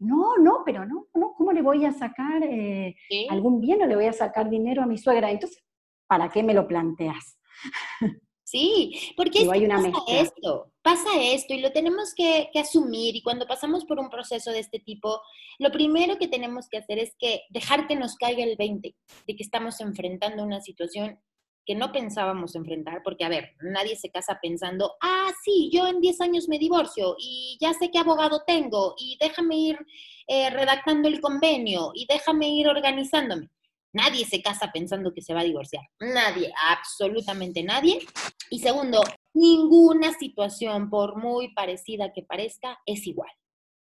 No, no, pero no, no, ¿cómo le voy a sacar eh, algún bien o le voy a sacar dinero a mi suegra? Entonces, ¿para qué me lo planteas? Sí, porque pasa esto, pasa esto y lo tenemos que, asumir y cuando pasamos por un proceso de este tipo, lo primero que tenemos que hacer es que dejar que nos caiga el 20 de que estamos enfrentando una situación que no pensábamos enfrentar, porque a ver, nadie se casa pensando, ah, sí, yo en 10 años me divorcio y ya sé qué abogado tengo y déjame ir eh, redactando el convenio y déjame ir organizándome. Nadie se casa pensando que se va a divorciar. Nadie, absolutamente nadie. Y segundo, ninguna situación, por muy parecida que parezca, es igual.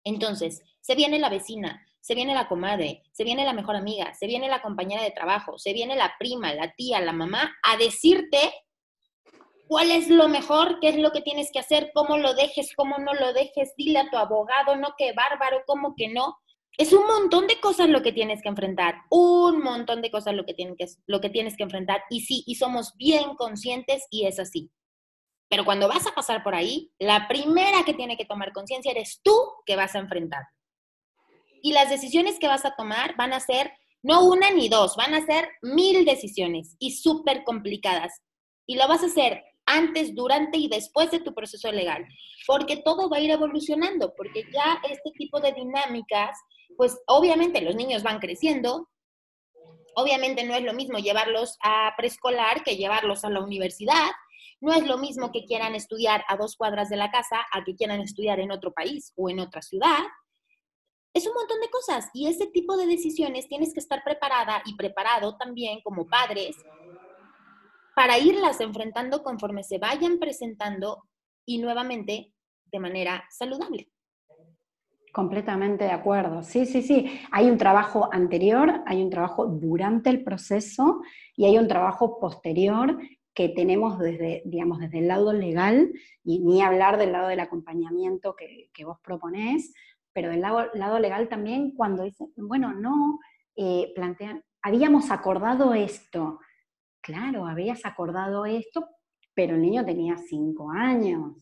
Entonces, se viene la vecina, se viene la comadre, se viene la mejor amiga, se viene la compañera de trabajo, se viene la prima, la tía, la mamá, a decirte cuál es lo mejor, qué es lo que tienes que hacer, cómo lo dejes, cómo no lo dejes, dile a tu abogado, no, qué bárbaro, cómo que no. Es un montón de cosas lo que tienes que enfrentar, un montón de cosas lo que, tienes que, lo que tienes que enfrentar. Y sí, y somos bien conscientes y es así. Pero cuando vas a pasar por ahí, la primera que tiene que tomar conciencia eres tú que vas a enfrentar. Y las decisiones que vas a tomar van a ser no una ni dos, van a ser mil decisiones y súper complicadas. Y lo vas a hacer antes, durante y después de tu proceso legal, porque todo va a ir evolucionando, porque ya este tipo de dinámicas, pues obviamente los niños van creciendo, obviamente no es lo mismo llevarlos a preescolar que llevarlos a la universidad, no es lo mismo que quieran estudiar a dos cuadras de la casa a que quieran estudiar en otro país o en otra ciudad. Es un montón de cosas y ese tipo de decisiones tienes que estar preparada y preparado también como padres para irlas enfrentando conforme se vayan presentando y nuevamente de manera saludable. Completamente de acuerdo. Sí, sí, sí. Hay un trabajo anterior, hay un trabajo durante el proceso y hay un trabajo posterior que tenemos desde, digamos, desde el lado legal, y ni hablar del lado del acompañamiento que, vos proponés, pero del lado, lado, legal también cuando dicen, bueno, no, eh, plantean, habíamos acordado esto, claro, habías acordado esto, pero el niño tenía cinco años.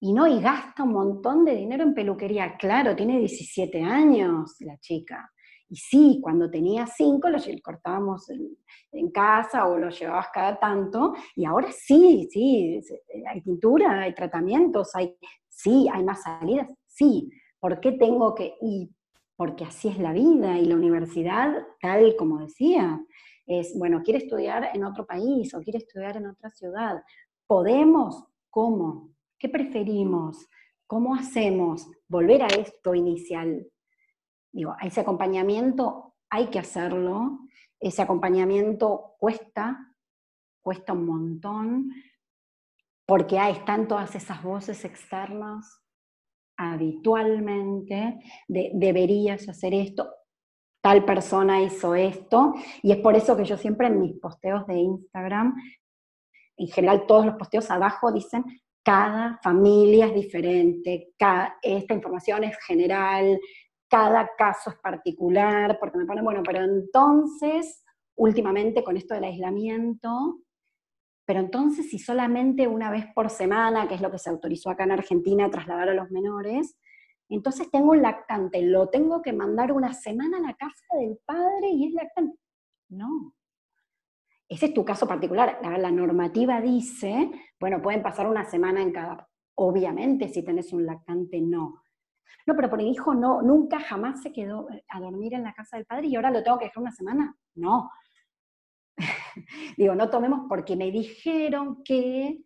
Y no, y gasta un montón de dinero en peluquería. Claro, tiene 17 años la chica. Y sí, cuando tenía cinco lo cortábamos en, casa o lo llevabas cada tanto, y ahora sí, sí, hay pintura, hay tratamientos, hay, sí, hay más salidas, sí. ¿Por qué tengo que ir? Porque así es la vida y la universidad, tal como decía, es, bueno, quiere estudiar en otro país o quiere estudiar en otra ciudad. ¿Podemos? ¿Cómo? ¿Qué preferimos? ¿Cómo hacemos? Volver a esto inicial, digo, ese acompañamiento hay que hacerlo, ese acompañamiento cuesta, cuesta un montón, porque ahí están todas esas voces externas habitualmente de deberías hacer esto, tal persona hizo esto, y es por eso que yo siempre en mis posteos de Instagram, en general todos los posteos abajo dicen, cada familia es diferente, esta información es general, cada caso es particular, porque me ponen, bueno, pero entonces, últimamente con esto del aislamiento, pero entonces si solamente una vez por semana, que es lo que se autorizó acá en Argentina, trasladar a los menores, entonces tengo un lactante, lo tengo que mandar una semana a la casa del padre y es lactante. No. Ese es tu caso particular. La, la normativa dice, bueno, pueden pasar una semana en cada. Obviamente, si tenés un lactante, no. No, pero por el hijo no, nunca jamás se quedó eh, a dormir en la casa del padre y ahora lo tengo que dejar una semana. No. Digo, no tomemos porque me dijeron que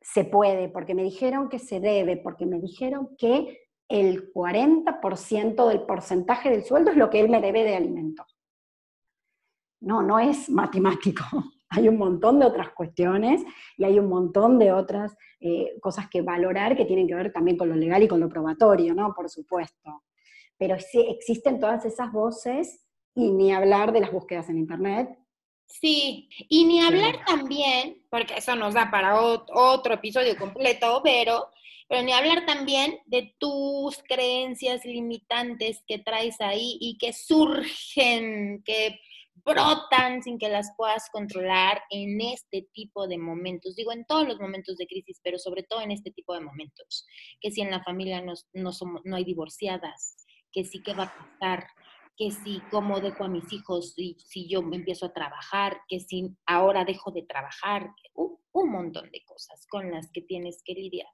se puede, porque me dijeron que se debe, porque me dijeron que el 40% del porcentaje del sueldo es lo que él me debe de alimentos. No, no es matemático. hay un montón de otras cuestiones y hay un montón de otras eh, cosas que valorar que tienen que ver también con lo legal y con lo probatorio, ¿no? Por supuesto. Pero sí existen todas esas voces y ni hablar de las búsquedas en Internet. Sí, y ni hablar también, porque eso nos da para otro episodio completo, pero, pero ni hablar también de tus creencias limitantes que traes ahí y que surgen, que brotan sin que las puedas controlar en este tipo de momentos. Digo, en todos los momentos de crisis, pero sobre todo en este tipo de momentos. Que si en la familia no, no, somos, no hay divorciadas, que sí que va a pasar, que si cómo dejo a mis hijos si, si yo empiezo a trabajar, que si ahora dejo de trabajar, un montón de cosas con las que tienes que lidiar.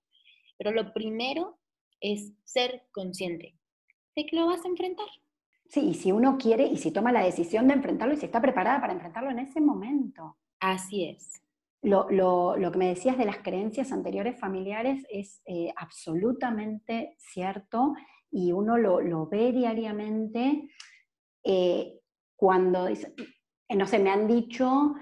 Pero lo primero es ser consciente de que lo vas a enfrentar Sí, y si uno quiere y si toma la decisión de enfrentarlo y si está preparada para enfrentarlo en ese momento. Así es. Lo, que me decías de las creencias anteriores familiares es eh, absolutamente cierto y uno lo, ve diariamente. Eh, cuando, eh, no sé, me han dicho,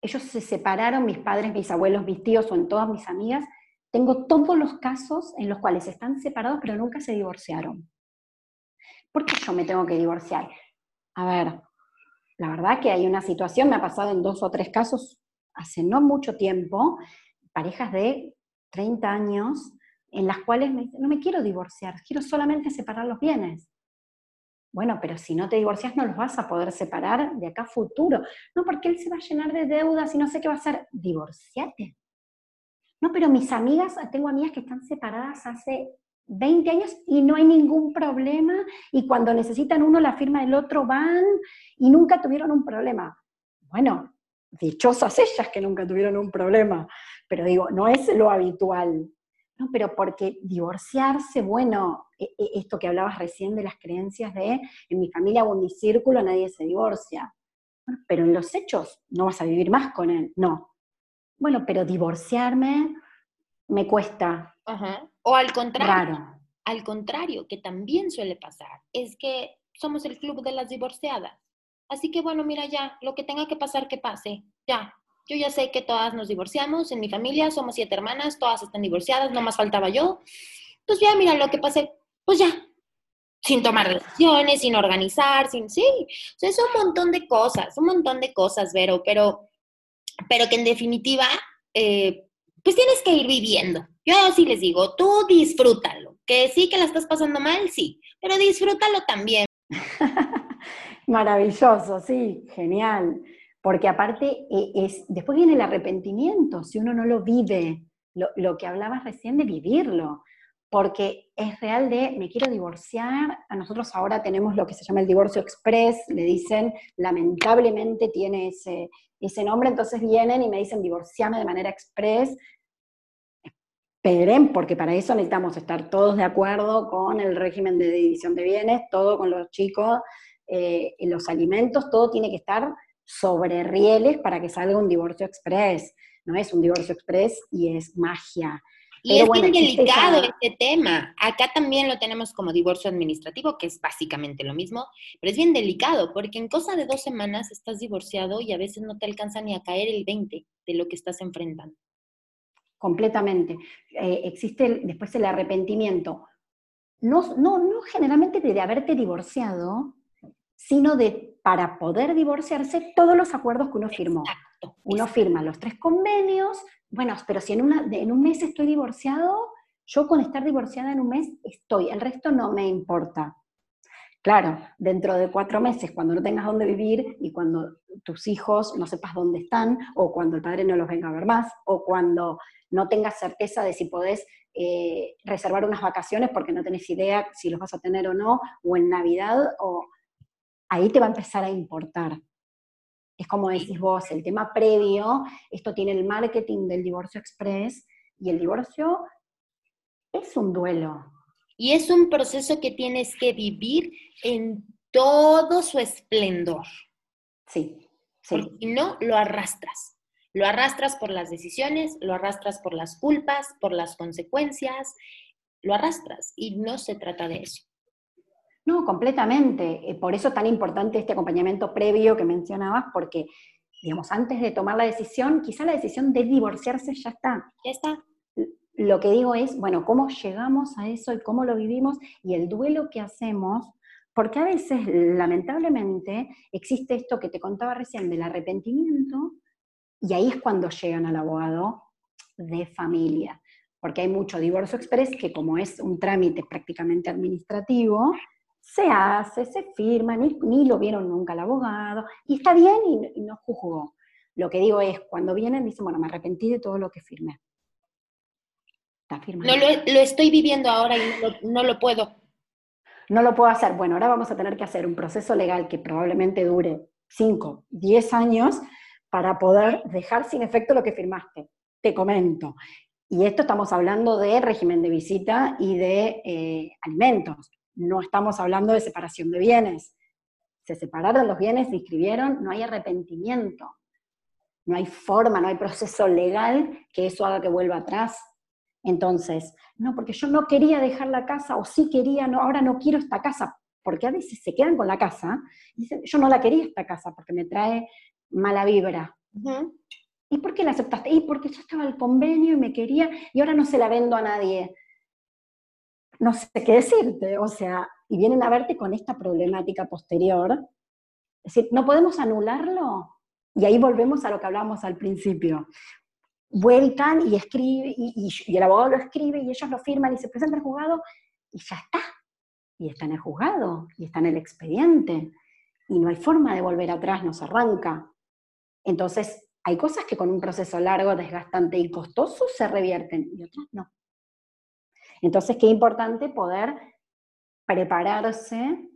ellos se separaron, mis padres, mis abuelos, mis tíos o en todas mis amigas, tengo todos los casos en los cuales están separados pero nunca se divorciaron. ¿Por qué yo me tengo que divorciar? A ver, la verdad que hay una situación, me ha pasado en dos o tres casos hace no mucho tiempo, parejas de 30 años, en las cuales me dicen, no me quiero divorciar, quiero solamente separar los bienes. Bueno, pero si no te divorcias no los vas a poder separar de acá a futuro. No, porque él se va a llenar de deudas y no sé qué va a hacer. Divorciate. No, pero mis amigas, tengo amigas que están separadas hace 20 años y no hay ningún problema y cuando necesitan uno la firma del otro van y nunca tuvieron un problema. Bueno, dichosas ellas que nunca tuvieron un problema, pero digo, no es lo habitual. No, pero porque divorciarse, bueno, e, e, esto que hablabas recién de las creencias de en mi familia o en mi círculo nadie se divorcia. pero en los hechos no vas a vivir más con él, no. Bueno, pero divorciarme me cuesta. O al contrario. Al contrario, que también suele pasar, es que somos el club de las divorciadas. Así que bueno, mira ya, lo que tenga que pasar, que pase. Ya, yo ya sé que todas nos divorciamos, en mi familia somos siete hermanas, todas están divorciadas, no más faltaba yo. Pues ya, mira, lo que pase, pues ya, sin tomar decisiones, sin organizar, sin, sí, o sea, es un montón de cosas, un montón de cosas, Vero, pero, pero que en definitiva, eh, pues tienes que ir viviendo. Yo sí les digo, tú disfrútalo, que sí que la estás pasando mal, sí, pero disfrútalo también. Maravilloso, sí, genial. Porque aparte, eh, es, después viene el arrepentimiento, si uno no lo vive, lo, lo que hablabas recién de vivirlo porque es real de me quiero divorciar. A nosotros ahora tenemos lo que se llama el divorcio express, le dicen, lamentablemente tiene ese, nombre, entonces vienen y me dicen divorciame de manera express. Esperen, porque para eso necesitamos estar todos de acuerdo con el régimen de división de bienes, todo con los chicos, eh, los alimentos, todo tiene que estar sobre rieles para que salga un divorcio express. No es un divorcio express y es magia. Y es bien delicado este tema. Acá también lo tenemos como divorcio administrativo, que es básicamente lo mismo, pero es bien delicado porque en cosa de dos semanas estás divorciado y a veces no te alcanza ni a caer el 20 de lo que estás enfrentando. Completamente. Eh, existe después el arrepentimiento. No, no, no generalmente de haberte divorciado, sino de para poder divorciarse todos los acuerdos que uno firmó. Uno firma los tres convenios, bueno, pero si en, una, en un mes estoy divorciado, yo con estar divorciada en un mes estoy, el resto no me importa. Claro, dentro de cuatro meses, cuando no tengas dónde vivir y cuando tus hijos no sepas dónde están, o cuando el padre no los venga a ver más, o cuando no tengas certeza de si podés eh, reservar unas vacaciones porque no tenés idea si los vas a tener o no, o en Navidad, o ahí te va a empezar a importar. Es como decís vos, el tema previo, esto tiene el marketing del divorcio express y el divorcio es un duelo. Y es un proceso que tienes que vivir en todo su esplendor. Sí, sí. Porque si no, lo arrastras. Lo arrastras por las decisiones, lo arrastras por las culpas, por las consecuencias, lo arrastras y no se trata de eso. No, completamente. Eh, por eso tan importante este acompañamiento previo que mencionabas, porque, digamos, antes de tomar la decisión, quizá la decisión de divorciarse ya está. Ya está. Lo que digo es, bueno, cómo llegamos a eso y cómo lo vivimos y el duelo que hacemos, porque a veces, lamentablemente, existe esto que te contaba recién del arrepentimiento, y ahí es cuando llegan al abogado de familia, porque hay mucho divorcio express que como es un trámite prácticamente administrativo, se hace, se firma, ni, lo vieron nunca el abogado, y está bien y, no juzgó. Lo que digo es, cuando vienen, dicen, bueno, me arrepentí de todo lo que firmé. Está firmado. No lo, estoy viviendo ahora y no lo, puedo. No lo puedo hacer. Bueno, ahora vamos a tener que hacer un proceso legal que probablemente dure 5, 10 años para poder dejar sin efecto lo que firmaste. Te comento. Y esto estamos hablando de régimen de visita y de eh, alimentos no estamos hablando de separación de bienes. Se separaron los bienes, se inscribieron, no hay arrepentimiento. No hay forma, no hay proceso legal que eso haga que vuelva atrás. Entonces, no, porque yo no quería dejar la casa o sí quería, no, ahora no quiero esta casa. porque a veces se quedan con la casa y dicen, yo no la quería esta casa porque me trae mala vibra. ¿Y por qué la aceptaste? Y porque yo estaba al convenio y me quería y ahora no se la vendo a nadie. No sé qué decirte, o sea, y vienen a verte con esta problemática posterior. Es decir, no podemos anularlo. Y ahí volvemos a lo que hablábamos al principio. Vuelcan y escribe, y, el abogado lo escribe y ellos lo firman y se presenta al juzgado y ya está. Y está en el juzgado, y está en el expediente. Y no hay forma de volver atrás, no se arranca. Entonces, hay cosas que con un proceso largo, desgastante y costoso se revierten y otras no. Entonces, qué importante poder prepararse,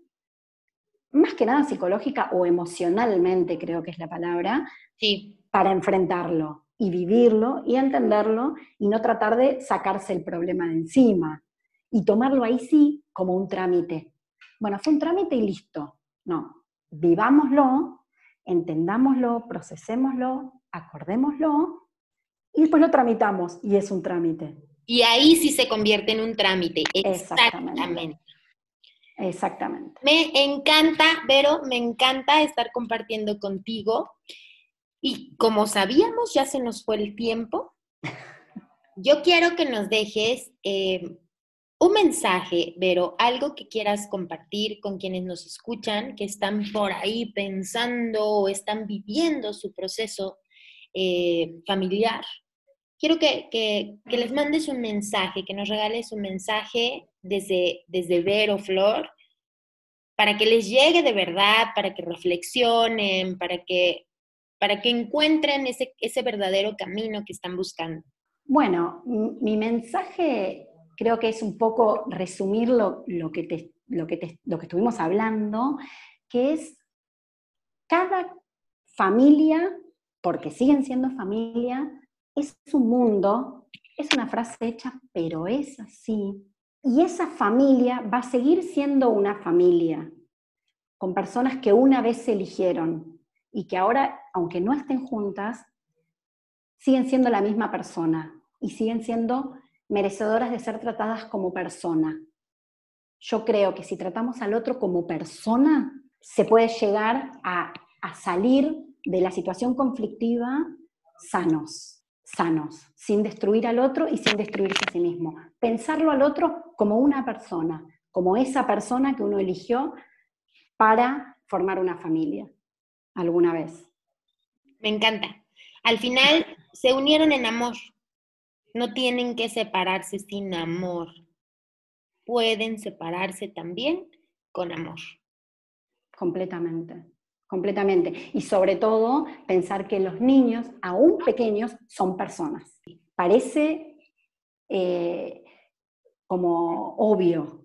más que nada psicológica o emocionalmente, creo que es la palabra, sí. para enfrentarlo y vivirlo y entenderlo y no tratar de sacarse el problema de encima y tomarlo ahí sí como un trámite. Bueno, fue un trámite y listo. No, vivámoslo, entendámoslo, procesémoslo, acordémoslo y después lo tramitamos y es un trámite. Y ahí sí se convierte en un trámite. Exactamente. Exactamente. Me encanta, Vero, me encanta estar compartiendo contigo. Y como sabíamos, ya se nos fue el tiempo. Yo quiero que nos dejes eh, un mensaje, Vero, algo que quieras compartir con quienes nos escuchan, que están por ahí pensando o están viviendo su proceso eh, familiar. Quiero que, les mandes un mensaje, que nos regales un mensaje desde, desde Vero Flor, para que les llegue de verdad, para que reflexionen, para que, para que encuentren ese, ese verdadero camino que están buscando. Bueno, mi mensaje creo que es un poco resumir lo, que, lo, que lo que estuvimos hablando, que es cada familia porque siguen siendo familia, es un mundo, es una frase hecha, pero es así. Y esa familia va a seguir siendo una familia, con personas que una vez se eligieron y que ahora, aunque no estén juntas, siguen siendo la misma persona y siguen siendo merecedoras de ser tratadas como persona. Yo creo que si tratamos al otro como persona, se puede llegar a, a salir de la situación conflictiva sanos, sanos, sin destruir al otro y sin destruirse a sí mismo. Pensarlo al otro como una persona, como esa persona que uno eligió para formar una familia alguna vez. Me encanta. Al final se unieron en amor. No tienen que separarse sin amor. Pueden separarse también con amor. Completamente completamente. Y sobre todo, pensar que los niños, aún pequeños, son personas. Parece eh, como obvio,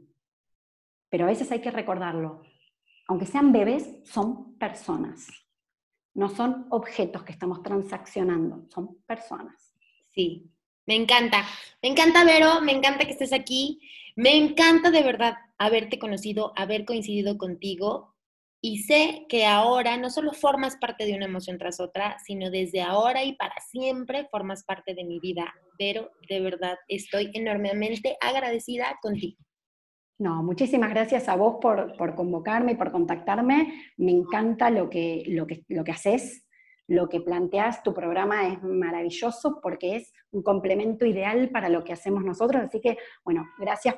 pero a veces hay que recordarlo. Aunque sean bebés, son personas. No son objetos que estamos transaccionando, son personas. Sí, me encanta. Me encanta, Vero, me encanta que estés aquí. Me encanta de verdad haberte conocido, haber coincidido contigo y sé que ahora no solo formas parte de una emoción tras otra, sino desde ahora y para siempre formas parte de mi vida. Pero de verdad estoy enormemente agradecida contigo. No, muchísimas gracias a vos por, por convocarme y por contactarme. Me encanta lo que, lo, que, lo que haces lo que planteas, tu programa es maravilloso porque es un complemento ideal para lo que hacemos nosotros. Así que, bueno, gracias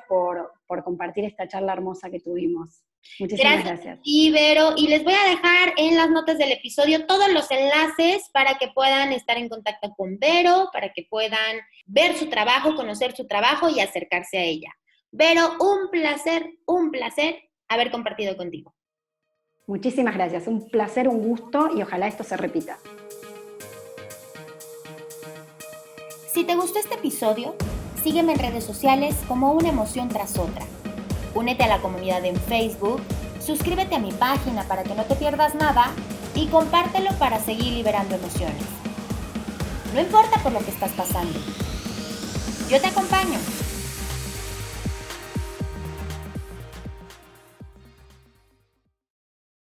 por, compartir esta charla hermosa que tuvimos. Muchísimas gracias. Ibero, y les voy a dejar en las notas del episodio todos los enlaces para que puedan estar en contacto con Vero, para que puedan ver su trabajo, conocer su trabajo y acercarse a ella. Vero, un placer, un placer haber compartido contigo. Muchísimas gracias, un placer, un gusto y ojalá esto se repita. Si te gustó este episodio, sígueme en redes sociales como una emoción tras otra. Únete a la comunidad en Facebook, suscríbete a mi página para que no te pierdas nada y compártelo para seguir liberando emociones. No importa por lo que estás pasando. Yo te acompaño.